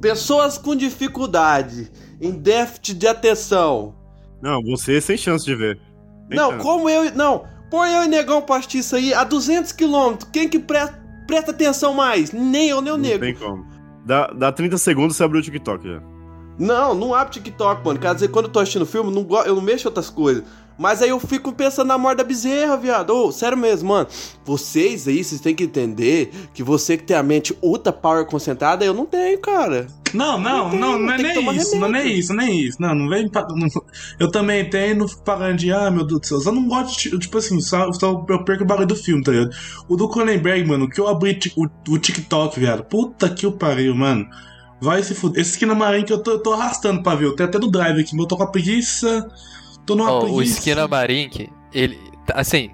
Speaker 11: Pessoas com dificuldade, em déficit de atenção.
Speaker 3: Não, você sem chance de ver. Sem
Speaker 11: não,
Speaker 3: chance.
Speaker 11: como eu. Não, põe eu e Negão Pastiça aí a 200 km. Quem que pre- presta atenção mais? Nem eu, nem o
Speaker 3: Não
Speaker 11: nego.
Speaker 3: tem como. Dá, dá 30 segundos você abriu o TikTok já.
Speaker 11: Não, não abre TikTok, mano. Quer dizer, quando eu tô assistindo filme, não eu não mexo outras coisas. Mas aí eu fico pensando na morte da bezerra, viado. Ô, sério mesmo, mano. Vocês aí, vocês têm que entender que você que tem a mente ultra power concentrada, eu não tenho, cara.
Speaker 2: Não, não,
Speaker 11: Não
Speaker 2: não,
Speaker 11: tem,
Speaker 2: não é
Speaker 11: que
Speaker 2: nem isso, não é isso, nem isso. Não, não vem. eu também tenho, não fico pagando de, ah, meu Deus do céu. Eu só não gosto de, tipo assim, só, só eu perco o barulho do filme, tá ligado? O do Cronenberg, mano, que eu abri o, TikTok, viado. Puta que o pariu, mano. Vai se fuder. Esse Esquina Marinho que eu tô, eu tô arrastando pra ver. Eu tenho até do drive aqui, mas eu tô com a preguiça. Tô numa
Speaker 4: Ó, o. Esquina Marink, ele. Assim,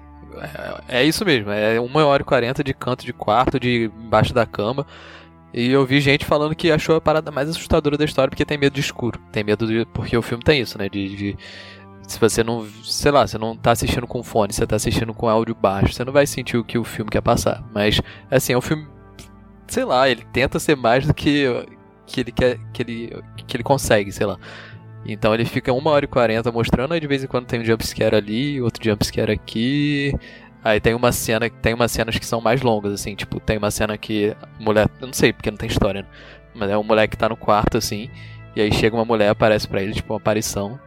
Speaker 4: é, é isso mesmo. É 1 hora e 40 de canto de quarto, de embaixo da cama. E eu vi gente falando que achou a parada mais assustadora da história porque tem medo de escuro. Tem medo de. Porque o filme tem isso, né? De. de- se você não. Sei lá, você não tá assistindo com fone, você tá assistindo com áudio baixo, você não vai sentir o que o filme quer passar. Mas, assim, é um filme. Sei lá, ele tenta ser mais do que. que ele quer. que ele. que ele consegue, sei lá. Então ele fica 1 hora e 40 mostrando, aí de vez em quando tem um jumpscare ali, outro jumpscare aqui. Aí tem uma cena, tem umas cenas que são mais longas, assim, tipo, tem uma cena que a mulher. Eu não sei, porque não tem história, né? Mas é um moleque que tá no quarto, assim, e aí chega uma mulher, aparece pra ele, tipo, uma aparição,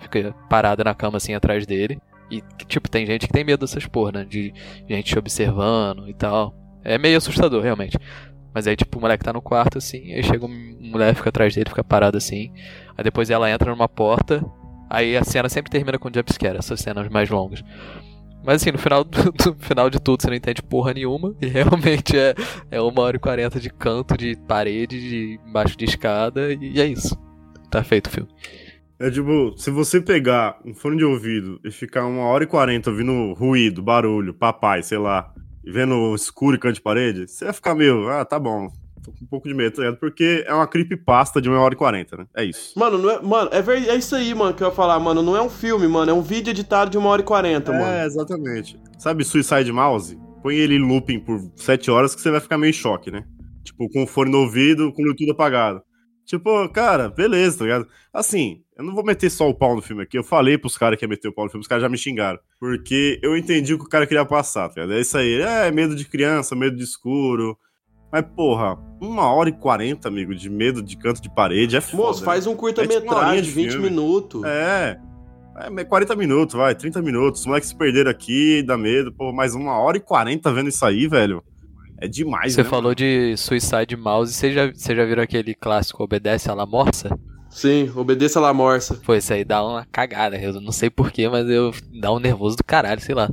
Speaker 4: fica parada na cama assim atrás dele. E, tipo, tem gente que tem medo dessas porra, né? De gente te observando e tal. É meio assustador, realmente. Mas aí, tipo, o moleque tá no quarto, assim, aí chega uma mulher, fica atrás dele, fica parada assim. Aí depois ela entra numa porta. Aí a cena sempre termina com jumpscare, essas cenas mais longas. Mas assim, no final, do, final de tudo você não entende porra nenhuma. E realmente é, é uma hora e quarenta de canto, de parede, de embaixo de escada, e é isso. Tá feito o filme.
Speaker 3: É tipo, se você pegar um fone de ouvido e ficar uma hora e quarenta ouvindo ruído, barulho, papai, sei lá, e vendo escuro e canto de parede, você vai ficar meio, ah, tá bom, tô com um pouco de medo, tá ligado? Porque é uma creepypasta de uma hora e quarenta, né? É isso.
Speaker 11: Mano, não é, mano é, ver- é isso aí, mano, que eu ia falar, mano. Não é um filme, mano. É um vídeo editado de uma hora e quarenta, mano.
Speaker 3: É, exatamente. Sabe Suicide Mouse? Põe ele em looping por sete horas que você vai ficar meio em choque, né? Tipo, com o fone no ouvido, com tudo apagado. Tipo, cara, beleza, tá ligado? Assim, eu não vou meter só o pau no filme aqui. Eu falei pros caras que ia meter o pau no filme, os caras já me xingaram. Porque eu entendi o que o cara queria passar, tá ligado? É isso aí. É medo de criança, medo de escuro. Mas, porra, uma hora e quarenta, amigo, de medo de canto de parede é foda.
Speaker 11: Moço, faz um
Speaker 3: É tipo
Speaker 11: curta-metragem
Speaker 3: de
Speaker 11: de 20
Speaker 3: filme.
Speaker 11: minutos.
Speaker 3: É. É 40 minutos, vai, 30 minutos. Os moleques se perderam aqui, dá medo. Pô, mais uma hora e 40 vendo isso aí, velho. É demais,
Speaker 4: Você
Speaker 3: né,
Speaker 4: falou de Suicide Mouse, você já, você já viram aquele clássico Obedece a La Morsa?
Speaker 11: Sim, obedeça a La Morsa.
Speaker 4: Pô, isso aí dá uma cagada, eu não sei porquê, mas eu dá um nervoso do caralho, sei lá.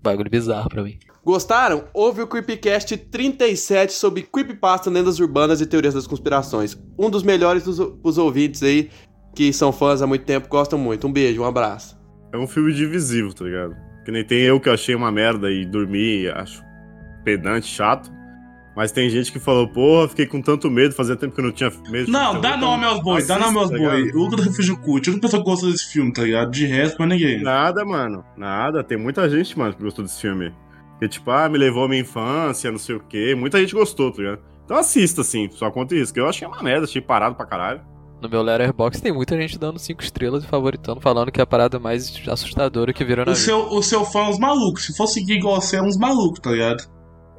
Speaker 4: Bagulho bizarro pra mim.
Speaker 11: Gostaram? Houve o Creepcast 37 sobre Creepypasta, lendas urbanas e teorias das conspirações. Um dos melhores dos os ouvintes aí, que são fãs há muito tempo, gostam muito. Um beijo, um abraço.
Speaker 3: É um filme divisivo, tá ligado? Que nem tem eu que achei uma merda e dormi, acho pedante, chato. Mas tem gente que falou, porra, fiquei com tanto medo, fazia tempo que eu não tinha medo. de
Speaker 2: Não, dá nome aos bois, dá nome aos
Speaker 3: tá
Speaker 2: bois. Hugo do Refúgio Cult, a única pessoa que gosta desse filme, tá ligado? De resto, pra ninguém.
Speaker 3: Nada, mano. Nada. Tem muita gente, mano, que gostou desse filme. Que, tipo, ah, me levou à minha infância, não sei o quê. Muita gente gostou, tá ligado? Então assista, assim, só conta isso. Que eu achei uma merda, achei parado pra caralho.
Speaker 4: No meu Letterboxd tem muita gente dando 5 estrelas e favoritando, falando que é a parada mais assustadora que virou na
Speaker 2: O
Speaker 4: vida.
Speaker 2: seu, o seu fã é uns malucos. Se for seguir igual você, é uns malucos, tá ligado?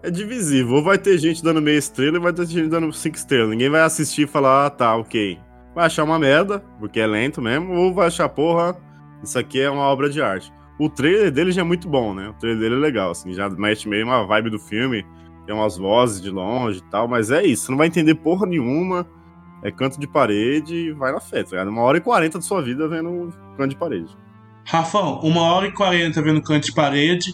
Speaker 3: É divisível. Ou vai ter gente dando meia estrela e vai ter gente dando cinco estrelas. Ninguém vai assistir e falar, ah, tá, ok. Vai achar uma merda, porque é lento mesmo, ou vai achar, porra, isso aqui é uma obra de arte. O trailer dele já é muito bom, né? O trailer dele é legal, assim, já mete meio uma vibe do filme, tem umas vozes de longe e tal, mas é isso, você não vai entender porra nenhuma, é canto de parede e vai na fé, tá ligado? Uma hora e quarenta da sua vida vendo canto de parede.
Speaker 2: Rafão, uma hora e quarenta vendo canto de parede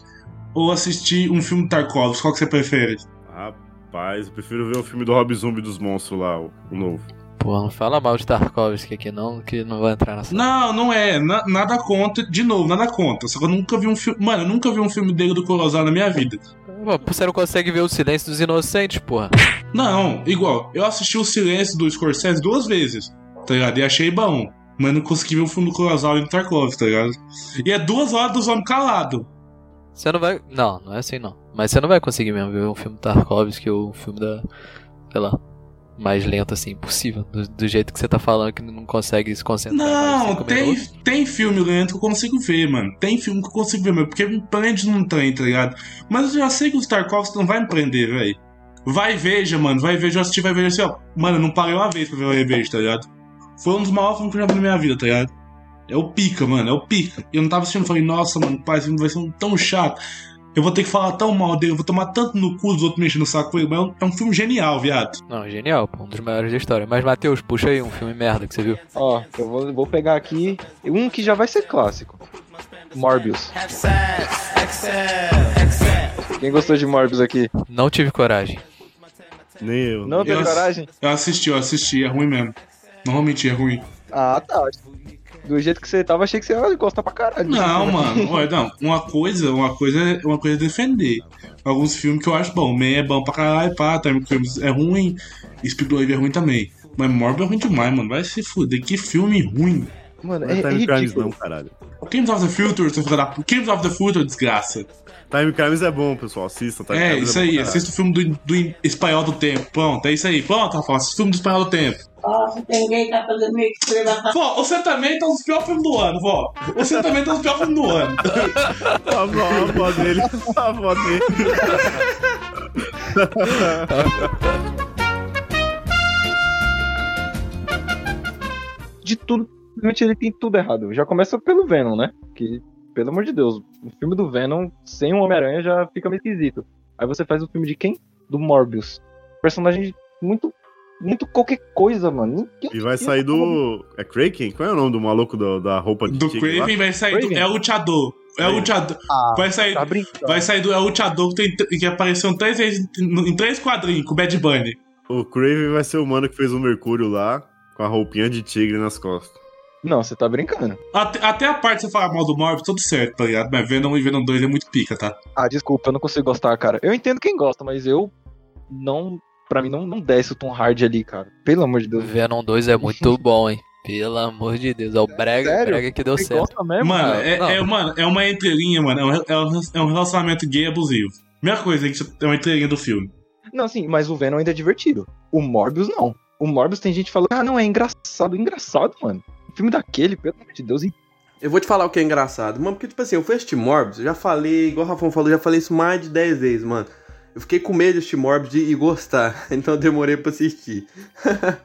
Speaker 2: ou assistir um filme do Tarkovsky, qual que você prefere?
Speaker 3: Rapaz, eu prefiro ver o filme do Rob Zombie dos monstros lá, o novo.
Speaker 4: Pô, não fala mal de Tarkovsky aqui não, que não vai entrar nessa.
Speaker 2: Não, não é. Na- nada contra. De novo, nada contra. Só que eu nunca vi um filme. Mano, eu nunca vi um filme dele do Kurosawa na minha vida.
Speaker 4: Pô, Você não consegue ver o silêncio dos inocentes, porra.
Speaker 2: Não, igual, eu assisti o Silêncio do Scorsese duas vezes, tá ligado? E achei bom. Mas não consegui ver o filme do Kurosawa e do Tarkovsky, tá ligado? E é duas horas dos homens calados.
Speaker 4: Você não vai. Não, não é assim não. Mas você não vai conseguir mesmo ver um filme do Tarkovsky ou um filme da. Sei lá. Mais lento assim, impossível. Do, do jeito que você tá falando que não consegue se concentrar.
Speaker 2: Não,
Speaker 4: cinco
Speaker 2: tem,
Speaker 4: minutos.
Speaker 2: tem filme lento que eu consigo ver, mano. Tem filme que eu consigo ver, mano. Porque me prende num trem, tá ligado? Mas eu já sei que o Tarkovsky não vai me prender, velho. Vai veja, mano. Vai veja, eu assisti, vai veja assim, ó. Mano, eu não parei uma vez pra ver o Reveja, tá ligado? Foi um dos maiores filmes que eu já vi na minha vida, tá ligado? É o pica, mano, é o pica. E eu não tava assistindo, falei, nossa, mano, pai, esse filme vai ser um tão chato. Eu vou ter que falar tão mal dele, eu vou tomar tanto no cu dos outros mexendo no saco com ele. Mas é um, filme genial, viado.
Speaker 4: Não, genial, pô. Um dos maiores da história. Mas, Matheus, puxa aí um filme merda que você viu.
Speaker 5: Ó, eu vou, vou pegar aqui um que já vai ser clássico. Morbius. Quem gostou de Morbius aqui?
Speaker 4: Não tive coragem.
Speaker 3: Nem eu.
Speaker 5: Não teve
Speaker 2: Eu
Speaker 5: coragem?
Speaker 2: Eu assisti, eu assisti, é ruim mesmo. Mentir, é ruim.
Speaker 5: Ah, tá. Do jeito que você tava, achei que você ia gostar pra caralho.
Speaker 2: Não, mano, olha, não. Uma coisa, uma coisa, é- uma coisa é defender. Alguns filmes que eu acho bom. Man é bom pra caralho, pá, Time Crimes é ruim. Speed Wave é ruim também. Mas Morbius é ruim demais, mano. Vai se fuder. Que filme ruim.
Speaker 5: Mano,
Speaker 3: Não é
Speaker 5: é, é
Speaker 3: Time Crimes
Speaker 5: ridículo.
Speaker 3: não, caralho.
Speaker 2: Games of the Future, seu filho da. Games of the Future, desgraça.
Speaker 3: Time Crimes é bom, pessoal. Assistam. Time
Speaker 2: É,
Speaker 3: Crimes
Speaker 2: isso
Speaker 3: bom,
Speaker 2: aí. Assista o filme do, do Espanhol do Tempo. Pronto, é isso aí. Pronto, Rafa. Assista o filme do Espanhol do Tempo.
Speaker 12: Nossa, tem ninguém que tá fazendo meio que levantar.
Speaker 2: Vó, você também tá nos piores filmes do ano, vó. Você também tá nos piores filmes do ano.
Speaker 3: A avó, a avó dele. A avó dele.
Speaker 5: De tudo, simplesmente ele tem tudo errado. Já começa pelo Venom, né? Que, pelo amor de Deus, o filme do Venom sem o Homem-Aranha já fica meio esquisito. Aí você faz o filme de quem? Do Morbius. Personagem muito. Muito qualquer coisa, mano.
Speaker 3: E vai sair do. É Kraken? Qual é o nome do maluco do- da roupa de
Speaker 2: Do
Speaker 3: tigre lá?
Speaker 2: Craven vai sair do? É o Luchador. É o Luchador.
Speaker 5: Ah,
Speaker 2: Vai sair,
Speaker 5: tá brincando.
Speaker 2: vai sair do É o Luchador que, tem, que apareceu três vezes em três quadrinhos com o Bad Bunny.
Speaker 3: O Craven vai ser o mano que fez o Mercúrio lá, com a roupinha de tigre nas costas.
Speaker 5: Não, você tá brincando.
Speaker 2: Até, até a parte de você falar mal do Morbius, tudo certo, tá ligado? Mas Venom e Venom 2 é muito pica, tá?
Speaker 5: Ah, desculpa, eu não consigo gostar, cara. Eu entendo quem gosta, mas eu não. Pra mim não, não desce o Tom Hardy ali, cara. Pelo amor de Deus.
Speaker 4: Venom 2 é muito bom, hein? Pelo amor de Deus. É o Brega,
Speaker 5: Sério?
Speaker 4: Brega que deu
Speaker 5: Você
Speaker 4: certo.
Speaker 5: mesmo?
Speaker 2: Mano, é, é, mano, é uma entrelinha, mano. É um, é um- é um relacionamento gay abusivo. Primeira coisa é que é uma entrelinha do filme.
Speaker 5: Não, sim, mas o Venom ainda é divertido. O Morbius não. O Morbius tem gente falando, ah, não, é engraçado. Engraçado, mano. O filme daquele, pelo amor de Deus.
Speaker 1: Eu vou te falar o que é engraçado, mano, porque, tipo assim, eu fui assistir Morbius, eu já falei, igual o Rafão falou, eu já falei isso mais de 10 vezes, mano. Eu fiquei com medo de assistir Morbius e gostar, então eu demorei pra assistir.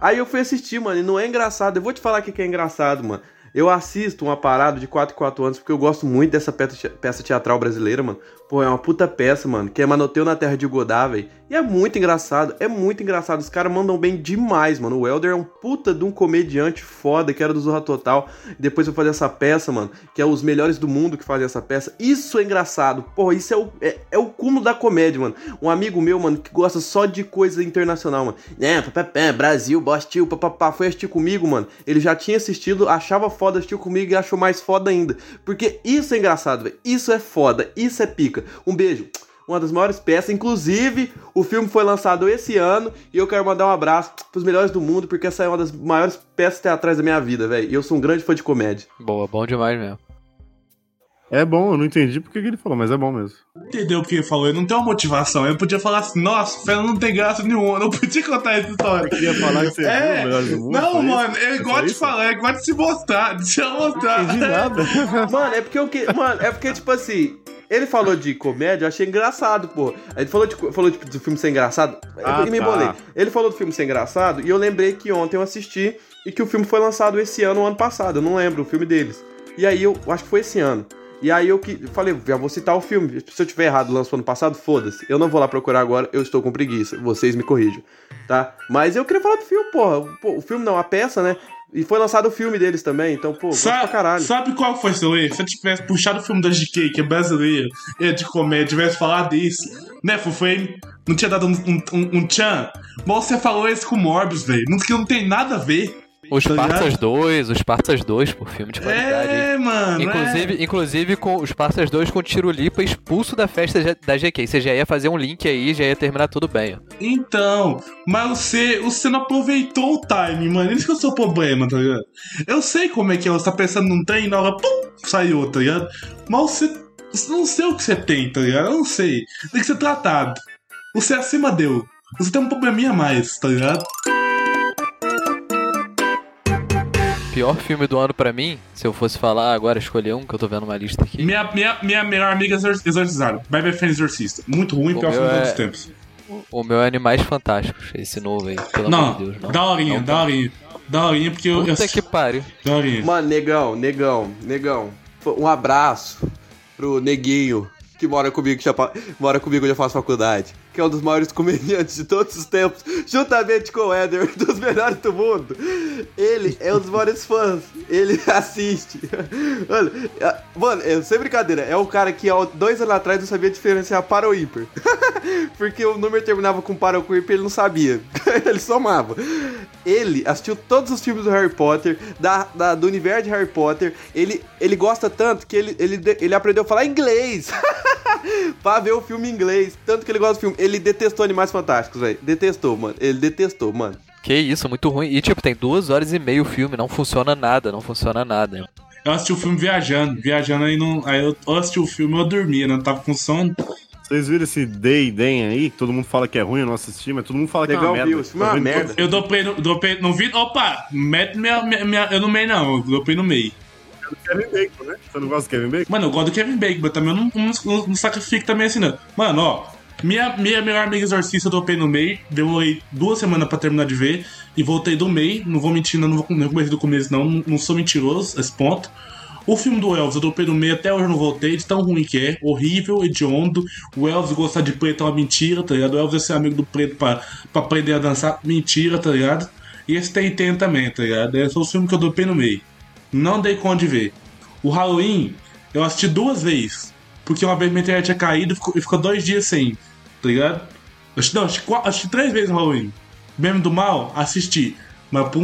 Speaker 1: Aí eu fui assistir, mano, e não é engraçado. Eu vou te falar o que é engraçado, mano. Eu assisto uma parada de 4 em 4 anos porque eu gosto muito dessa peça teatral brasileira, mano. Pô, é uma puta peça, mano, que é Manoteu na Terra de Godá, velho. E é muito engraçado, é muito engraçado. Os caras mandam bem demais, mano. O Elder é um puta de um comediante foda, que era do Zorra Total. Depois eu fazer essa peça, mano, que é os melhores do mundo que fazem essa peça. Isso é engraçado. Porra, isso é o, é, é o cúmulo da comédia, mano. Um amigo meu, mano, que gosta só de coisa internacional, mano. É, papapá, Brasil, Bostil, papapá. Foi assistir comigo, mano. Ele já tinha assistido, achava foda, assistiu comigo e achou mais foda ainda. Porque isso é engraçado, velho. Isso é foda, isso é pica. Um beijo. Uma das maiores peças, inclusive o filme foi lançado esse ano e eu quero mandar um abraço pros melhores do mundo, porque essa é uma das maiores peças teatrais da minha vida, velho. E eu sou um grande fã de comédia.
Speaker 4: Boa, bom demais mesmo.
Speaker 3: É bom, eu não entendi porque que ele falou, mas é bom mesmo.
Speaker 2: Entendeu o que ele falou? Ele não tem uma motivação. Ele podia falar assim, nossa, o Fernando não tem graça nenhuma. Eu não podia contar essa história.
Speaker 3: Você queria falar que você
Speaker 2: É,
Speaker 3: viu o Melhores do Mundo?
Speaker 2: Não, mano, ele
Speaker 3: Foi
Speaker 2: gosta de
Speaker 3: isso?
Speaker 2: falar, ele gosta de se mostrar, de se mostrar.
Speaker 3: Não entendi nada.
Speaker 1: Mano, é porque eu que. Mano, é porque, tipo assim, ele falou de comédia, eu achei engraçado, pô. Ele falou, de, falou tipo, do filme ser engraçado.
Speaker 3: Ah,
Speaker 1: eu me
Speaker 3: tá.
Speaker 1: embolei. Ele falou do filme ser engraçado e eu lembrei que ontem eu assisti e que o filme foi lançado esse ano ou ano passado. Eu não lembro o filme deles. E aí eu acho que foi esse ano. E aí eu que falei, já vou citar o filme. Se eu tiver errado, lançou ano passado, foda-se. Eu não vou lá procurar agora, eu estou com preguiça. Vocês me corrijam, tá? Mas eu queria falar do filme, porra. O filme não, a peça, né? E foi lançado o filme deles também, então, pô, gosto pra
Speaker 2: Sabe,
Speaker 1: caralho.
Speaker 2: sabe qual foi seu erro? Se eu tivesse puxado o filme da GK, que é brasileiro, e é de comédia, tivesse falado isso, né, Fufei? Não tinha dado um, um, um, um tchan? Mas você falou esse com o Morbius, velho. Não, que não tem nada a ver.
Speaker 4: Os
Speaker 2: Tá ligado?
Speaker 4: Parças 2, os Parças 2, por filme de qualidade.
Speaker 2: É, mano.
Speaker 4: Inclusive, inclusive com os Parças 2 com o Tiro Lipa expulso da festa da GK. Você já ia fazer um link aí, já ia terminar tudo bem.
Speaker 2: Então, mas você, você não aproveitou o time, mano. Isso que é o seu problema, tá ligado? Eu sei como é que é, você tá pensando num trem e na hora, pum, saiu, tá ligado? Mas você, você não sei o que você tem, tá ligado? Eu não sei. Tem que ser tratado. Você acima deu. Você tem um probleminha a mais, tá ligado?
Speaker 4: Pior filme do ano pra mim, se eu fosse falar agora, escolher um, que eu tô vendo uma lista aqui.
Speaker 2: Minha, minha, minha melhor amiga exor- exorcizada. Bebe Fan Exorcista. Muito ruim,
Speaker 4: O
Speaker 2: pior filme de
Speaker 4: é-
Speaker 2: todos os tempos.
Speaker 4: O meu é Animais Fantásticos, esse novo aí, pelo
Speaker 2: Não,
Speaker 4: amor de Deus. Não,
Speaker 2: daorinha,
Speaker 4: Não,
Speaker 2: daorinha. Daorinha, porque eu.
Speaker 4: Puta
Speaker 2: eu
Speaker 4: que pariu.
Speaker 2: Daorinha.
Speaker 11: Mano, negão, negão, negão. Um abraço pro neguinho que mora comigo, que já, mora comigo, já faz faculdade. Que é um dos maiores comediantes de todos os tempos, juntamente com o Éder, dos melhores do mundo. Ele é um dos maiores fãs. Ele assiste. Mano, é- mano, é, sem brincadeira, é um cara que há dois anos atrás não sabia diferenciar para. Porque o número terminava com para ou com ele não sabia. ele somava. Ele assistiu todos os filmes do Harry Potter, da, da- do universo de Harry Potter. Ele, ele gosta tanto que ele, ele, ele aprendeu a falar inglês. pra ver o filme em inglês. Tanto que ele gosta do filme. Ele detestou Animais Fantásticos, velho. Detestou, mano. Ele detestou, mano.
Speaker 4: Que isso, muito ruim. E tipo, tem duas horas e meia o filme, não funciona nada, não funciona nada.
Speaker 2: Eu assisti o filme viajando. Viajando aí não. Aí eu, assisti o filme eu dormia, não tava com sono.
Speaker 3: Vocês viram esse Day Den aí? Que todo mundo fala que é ruim, eu não assisti, mas todo mundo fala que é
Speaker 11: Legal,
Speaker 3: uma merda.
Speaker 11: viu? É uma merda.
Speaker 2: Eu dropei no, dropei no vídeo. Opa! Mete minha, minha, minha- Eu no meio não, eu dropei no meio.
Speaker 3: Kevin Bacon, né? Você não gosta do Kevin Bacon?
Speaker 2: Mano, eu gosto do Kevin Bacon, mas também eu não, não, não, não sacrifico também assim, não. Mano, ó. Minha, minha melhor amiga exorcista eu dropei no meio. Demorei duas semanas pra terminar de ver. E voltei do meio. Não vou mentir, não, não vou não comecei do começo, não. Não, sou mentiroso, esse ponto. O filme do Elvis eu dropei no meio, até hoje eu não voltei, de tão ruim que é. Horrível, hediondo. O Elvis gostar de preto é uma mentira, tá ligado? O Elvis é ser amigo do preto pra, pra aprender a dançar, mentira, tá ligado? E esse tem tem também, tá ligado? Esse é o filme que eu dropei no meio. Não dei conta de ver. O Halloween, eu assisti duas vezes. Porque uma vez minha internet tinha caído e ficou, ficou dois dias sem, tá ligado? Assisti, não, assisti três vezes Halloween. Meme do Mal, assisti. Mas por,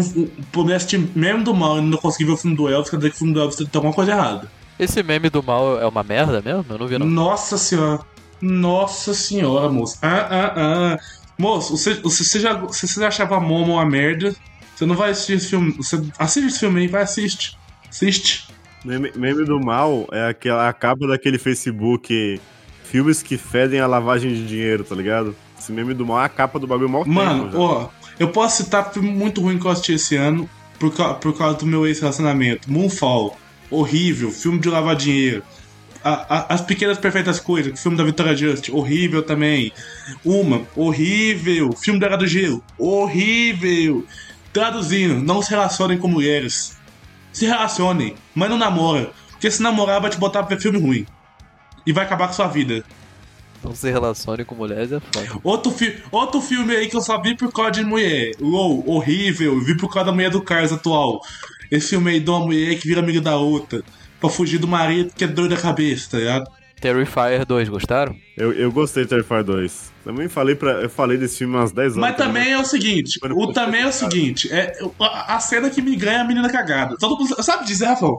Speaker 2: por me assistir Meme do Mal e não conseguir ver o filme do Elvis, quer dizer que o filme do Elvis tem alguma coisa errada.
Speaker 4: Esse meme do mal é uma merda mesmo? Eu não vi não.
Speaker 2: Nossa senhora. Nossa senhora, moço. Ah, ah, ah. Moço, você, você, você já, se você achava a Momo uma merda, você não vai assistir esse filme. Você assiste esse filme aí, vai, assiste. Assiste.
Speaker 3: Meme, meme do mal é aquela a capa daquele Facebook filmes que fedem a lavagem de dinheiro, tá ligado? Esse meme do mal é a capa do bagulho mal
Speaker 2: Mano, ó, eu posso citar filme muito ruim que eu assisti esse ano por, por causa do meu ex-relacionamento. Moonfall, horrível, filme de lavar dinheiro. A- a- As Pequenas Perfeitas Coisas, filme da Vitória Just, horrível também. Uma, horrível. Filme da Era do Gelo, horrível. Traduzindo, não se relacionem com mulheres. Se relacionem, mas não namora. Porque se namorar vai te botar pra ver filme ruim. E vai acabar com sua vida.
Speaker 4: Não se relacione com mulheres é foda.
Speaker 2: Outro, fi outro filme aí que eu só vi por causa de mulher. LOL, horrível. Vi por causa da mulher do Cars atual. Esse filme aí de uma mulher que vira amiga da outra. Pra fugir do marido que é doido da cabeça, tá ligado?
Speaker 4: Terrifier 2, gostaram?
Speaker 3: Eu, eu gostei de Terrifier 2. Também falei, pra, eu falei desse filme umas 10 horas.
Speaker 2: Mas também é o seguinte, o também é o seguinte, é a, a cena que me ganha é a menina cagada. Todo mundo sabe dizer, Rafael?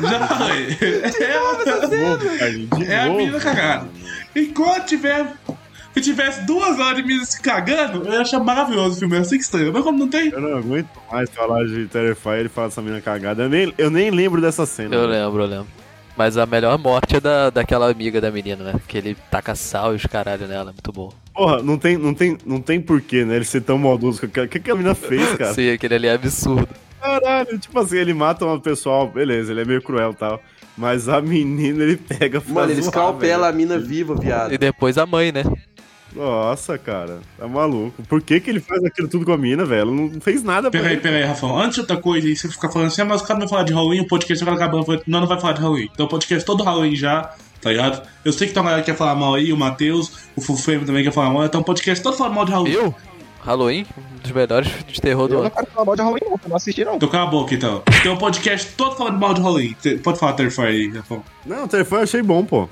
Speaker 2: Já falei. É, é a menina cagada. Enquanto tiver se tivesse duas horas de menina se cagando, eu ia achar maravilhoso o filme, eu sei que estranho. Mas como não tem,
Speaker 3: Eu não aguento mais falar de Terrifier e falar dessa menina cagada. Eu nem, eu nem lembro dessa cena.
Speaker 4: Eu lembro, eu lembro. Mas a melhor morte é da, daquela amiga da menina, né? Que ele taca sal e os caralho nela, muito bom.
Speaker 3: Porra, não tem, não tem, não tem porquê, né? Ele ser tão maldoso. O que, que, que a menina fez, cara?
Speaker 4: Sim, aquele ali é absurdo.
Speaker 3: Caralho, tipo assim, ele mata uma pessoal, beleza, ele é meio cruel e tal. Mas a menina ele pega
Speaker 11: Mano, ele escalpela a mina viva, viado.
Speaker 4: E depois a mãe, né?
Speaker 3: Nossa, cara, tá maluco. Por que, que ele faz aquilo tudo com a mina, velho? Não fez nada pra
Speaker 2: Peraí,
Speaker 3: ele.
Speaker 2: peraí, Rafael. Antes de outra coisa, aí você fica falando assim, ah, mas o cara não vai falar de Halloween, o podcast agora acabando. falando, Não, não vai falar de Halloween. Então o podcast todo Halloween já, tá ligado? Eu sei que tem uma galera que quer falar mal aí, o Matheus, o Frame também quer falar mal, então o podcast todo falando mal de Halloween.
Speaker 4: Eu? Halloween? Um dos melhores de terror do
Speaker 5: Eu não
Speaker 4: ano.
Speaker 5: quero falar mal de Halloween, não, eu não assisti, não.
Speaker 2: Então cala a boca, então. Tem um podcast todo falando mal de Halloween. Pode falar Terrifier aí, Rafael.
Speaker 3: Não, o Terrifier eu achei bom, pô.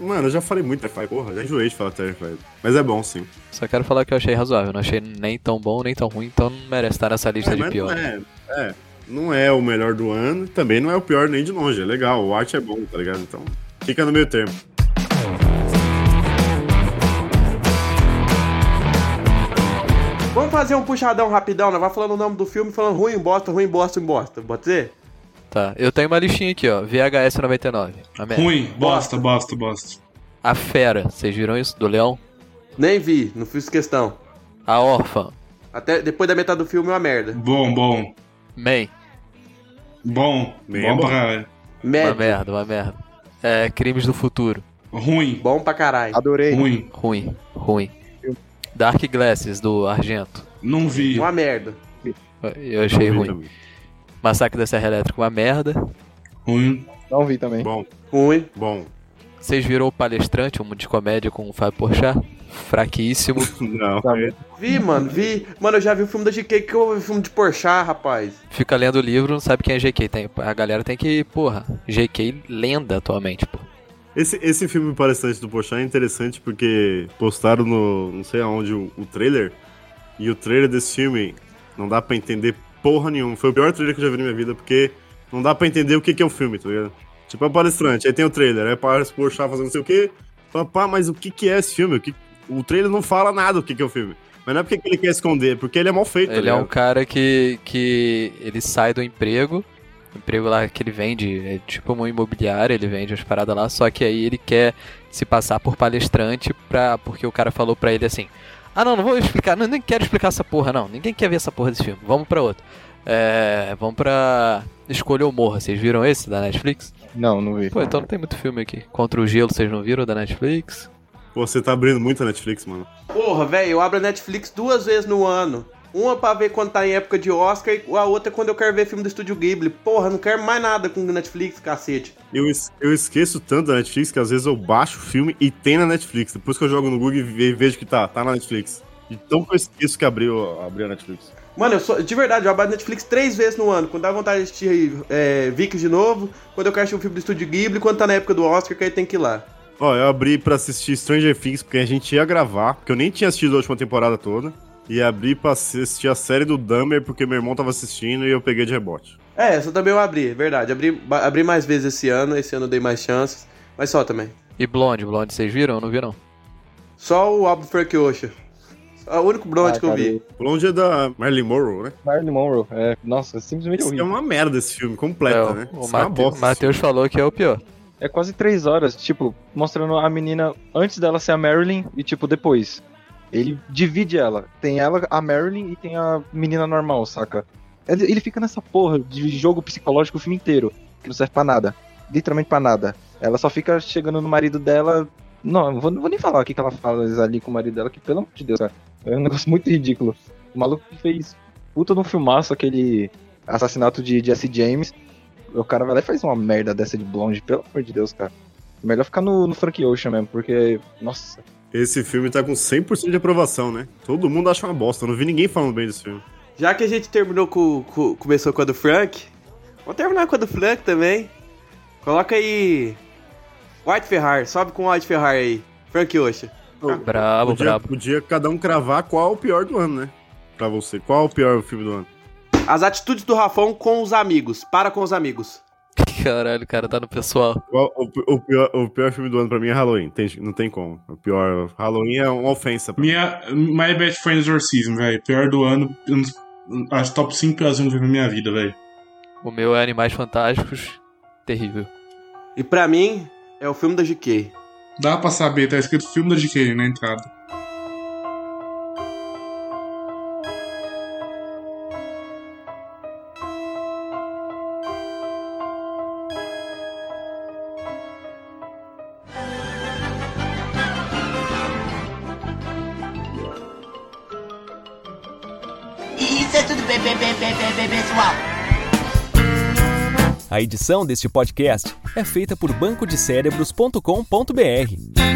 Speaker 3: Mano, eu já falei muito Terrifier, porra, já enjoei de falar Terrifier. Mas é bom, sim.
Speaker 4: Só quero falar que eu achei razoável. Não achei nem tão bom, nem tão ruim, então não merece estar nessa lista
Speaker 3: É,
Speaker 4: de pior.
Speaker 3: não é, É, não é o melhor do ano, também não é o pior nem de longe. É legal, o arte é bom, tá ligado? Então, fica no meio termo.
Speaker 1: Vamos fazer um puxadão rapidão, né? Vai falando o nome do filme, falando ruim, bosta, ruim, bosta, bosta. Pode ser?
Speaker 4: Tá, eu tenho uma listinha aqui, ó. VHS 99. A merda.
Speaker 2: Ruim, bosta, bosta, bosta.
Speaker 4: A Fera, vocês viram isso? Do Leão?
Speaker 1: Nem vi, não fiz questão.
Speaker 4: A Órfã.
Speaker 1: Até depois da metade do filme é uma merda.
Speaker 2: Bom, bom.
Speaker 4: Man.
Speaker 2: Bom,
Speaker 3: Bem
Speaker 2: bom
Speaker 3: bom.
Speaker 2: pra caralho.
Speaker 4: Uma
Speaker 1: Médio.
Speaker 4: merda, uma merda. É, Crimes do Futuro.
Speaker 2: Ruim,
Speaker 1: Bom pra caralho.
Speaker 5: Adorei.
Speaker 2: ruim.
Speaker 4: Ruim, ruim. Dark Glasses, do Argento.
Speaker 2: Não vi.
Speaker 1: Uma merda.
Speaker 4: Eu achei ruim.
Speaker 3: também.
Speaker 4: Massacre da Serra Elétrica, uma merda.
Speaker 2: Ruim.
Speaker 5: Não vi também.
Speaker 3: Bom,
Speaker 1: Ruim.
Speaker 3: bom.
Speaker 4: Vocês viram o Palestrante, um de comédia com o Fábio Porchat? Fraquíssimo.
Speaker 3: Não.
Speaker 5: Tá
Speaker 1: Vi, mano, vi. Mano, eu já vi o filme da GK que eu vi o filme de Porchat, rapaz.
Speaker 4: Fica lendo o livro, não sabe quem é GK. Tem, a galera tem que, porra, GK lenda atualmente, pô.
Speaker 3: Esse, esse filme Palestrante do Pochá é interessante porque postaram no não sei aonde o, o trailer. E o trailer desse filme não dá pra entender porra nenhuma. Foi o pior trailer que eu já vi na minha vida, porque não dá pra entender o que, que é o filme, tá ligado? Tipo, é o palestrante, aí tem o trailer, aí parece o Pochá fazendo não sei o quê. Fala, pá, mas o que, que é esse filme? O, que... o trailer não fala nada o que, que é o filme. Mas não é porque que ele quer esconder, é porque ele é mal feito, tá
Speaker 4: Ele é um cara que, que ele sai do emprego, emprego lá que ele vende, é tipo uma imobiliária, ele vende as paradas lá, só que aí ele quer se passar por palestrante pra, porque o cara falou pra ele assim, ah não, não vou explicar, não, nem quero explicar essa porra não, ninguém quer ver essa porra desse filme, vamos pra outro. É, vamos pra Escolha ou Morra, vocês viram esse da Netflix?
Speaker 5: Não, não vi.
Speaker 4: Pô, então não tem muito filme aqui. Contra o Gelo, vocês não viram da Netflix?
Speaker 3: Pô, você tá abrindo muito a Netflix, mano.
Speaker 1: Porra, velho, eu abro a Netflix duas vezes no ano. Uma pra ver quando tá em época de Oscar e a outra quando eu quero ver filme do Estúdio Ghibli. Porra, não quero mais nada com Netflix, cacete.
Speaker 3: Eu, es- eu esqueço tanto da Netflix que às vezes eu baixo o filme e tem na Netflix. Depois que eu jogo no Google e ve- vejo que tá, tá na Netflix. Então que eu esqueço que abriu, abriu a Netflix.
Speaker 1: Mano, eu sou, de verdade, eu abro a Netflix três vezes no ano. Quando dá vontade de assistir é, de novo, quando eu quero assistir um filme do Estúdio Ghibli, quando tá na época do Oscar, que aí tem que ir lá.
Speaker 3: Ó, eu abri pra assistir Stranger Things porque a gente ia gravar, porque eu nem tinha assistido a última temporada toda. E abri pra assistir a série do Dumber porque meu irmão tava assistindo e eu peguei de rebote.
Speaker 1: É, essa também eu abri, é verdade. Abri, abri mais vezes esse ano, esse ano eu dei mais chances. Mas só também.
Speaker 4: E Blonde, Blonde, vocês viram? Eu não vi não.
Speaker 1: Só o álbum Frank Ocean. É o único blonde
Speaker 5: Ah,
Speaker 1: que eu
Speaker 5: cara,
Speaker 1: vi.
Speaker 3: Blonde é da Marilyn Monroe, né?
Speaker 5: Marilyn Monroe, é. Nossa, simplesmente
Speaker 3: Isso é
Speaker 5: horrível.
Speaker 3: uma merda esse filme, completa,
Speaker 4: É, o-
Speaker 3: né?
Speaker 4: o
Speaker 3: é
Speaker 4: Mate-
Speaker 3: bosta.
Speaker 4: Matheus falou que é o pior.
Speaker 5: É quase três horas, tipo, mostrando a menina antes dela ser a Marilyn e, tipo, depois. Ele divide ela. Tem ela, a Marilyn, e tem a menina normal, saca? Ele, ele fica nessa porra de jogo psicológico o filme inteiro, que não serve pra nada. Literalmente pra nada. Ela só fica chegando no marido dela. Não, não vou, não vou nem falar o que, que ela fala ali com o marido dela, que pelo amor de Deus, cara. É um negócio muito ridículo. O maluco que fez puta no filmaço aquele assassinato de Jesse James. O cara vai lá e faz uma merda dessa de blonde, pelo amor de Deus, cara. Melhor ficar no, no Frank Ocean mesmo, porque. Nossa.
Speaker 3: Esse filme tá com 100% de aprovação, né? Todo mundo acha uma bosta. Eu não vi ninguém falando bem desse filme.
Speaker 1: Já que a gente terminou com, com- Começou com a do Frank, vamos terminar com a do Frank também. Coloca aí. White Ferrari, sobe com o White Ferrari aí. Frank Ocean.
Speaker 4: Brabo,
Speaker 3: podia,
Speaker 4: brabo.
Speaker 3: podia cada um cravar qual é o pior do ano, né? Pra você. Qual é o pior filme do ano?
Speaker 1: As atitudes do Rafão com os amigos. Para com os amigos.
Speaker 4: Caralho, o cara tá no pessoal.
Speaker 3: Qual- o, o pior, o pior filme do ano pra mim é Halloween. Tem- não tem como. O pior. Halloween é uma ofensa. pra mim.
Speaker 2: Minha, My Best Friend Exorcism, velho. Pior do ano. Acho top 5 piores filmes que eu vi na minha vida, velho.
Speaker 4: O meu é Animais Fantásticos. Terrível.
Speaker 1: E pra mim, é o filme da GK.
Speaker 2: Dá pra saber, tá escrito filme da GK na entrada.
Speaker 13: A edição deste podcast é feita por bancodecérebros.com.br.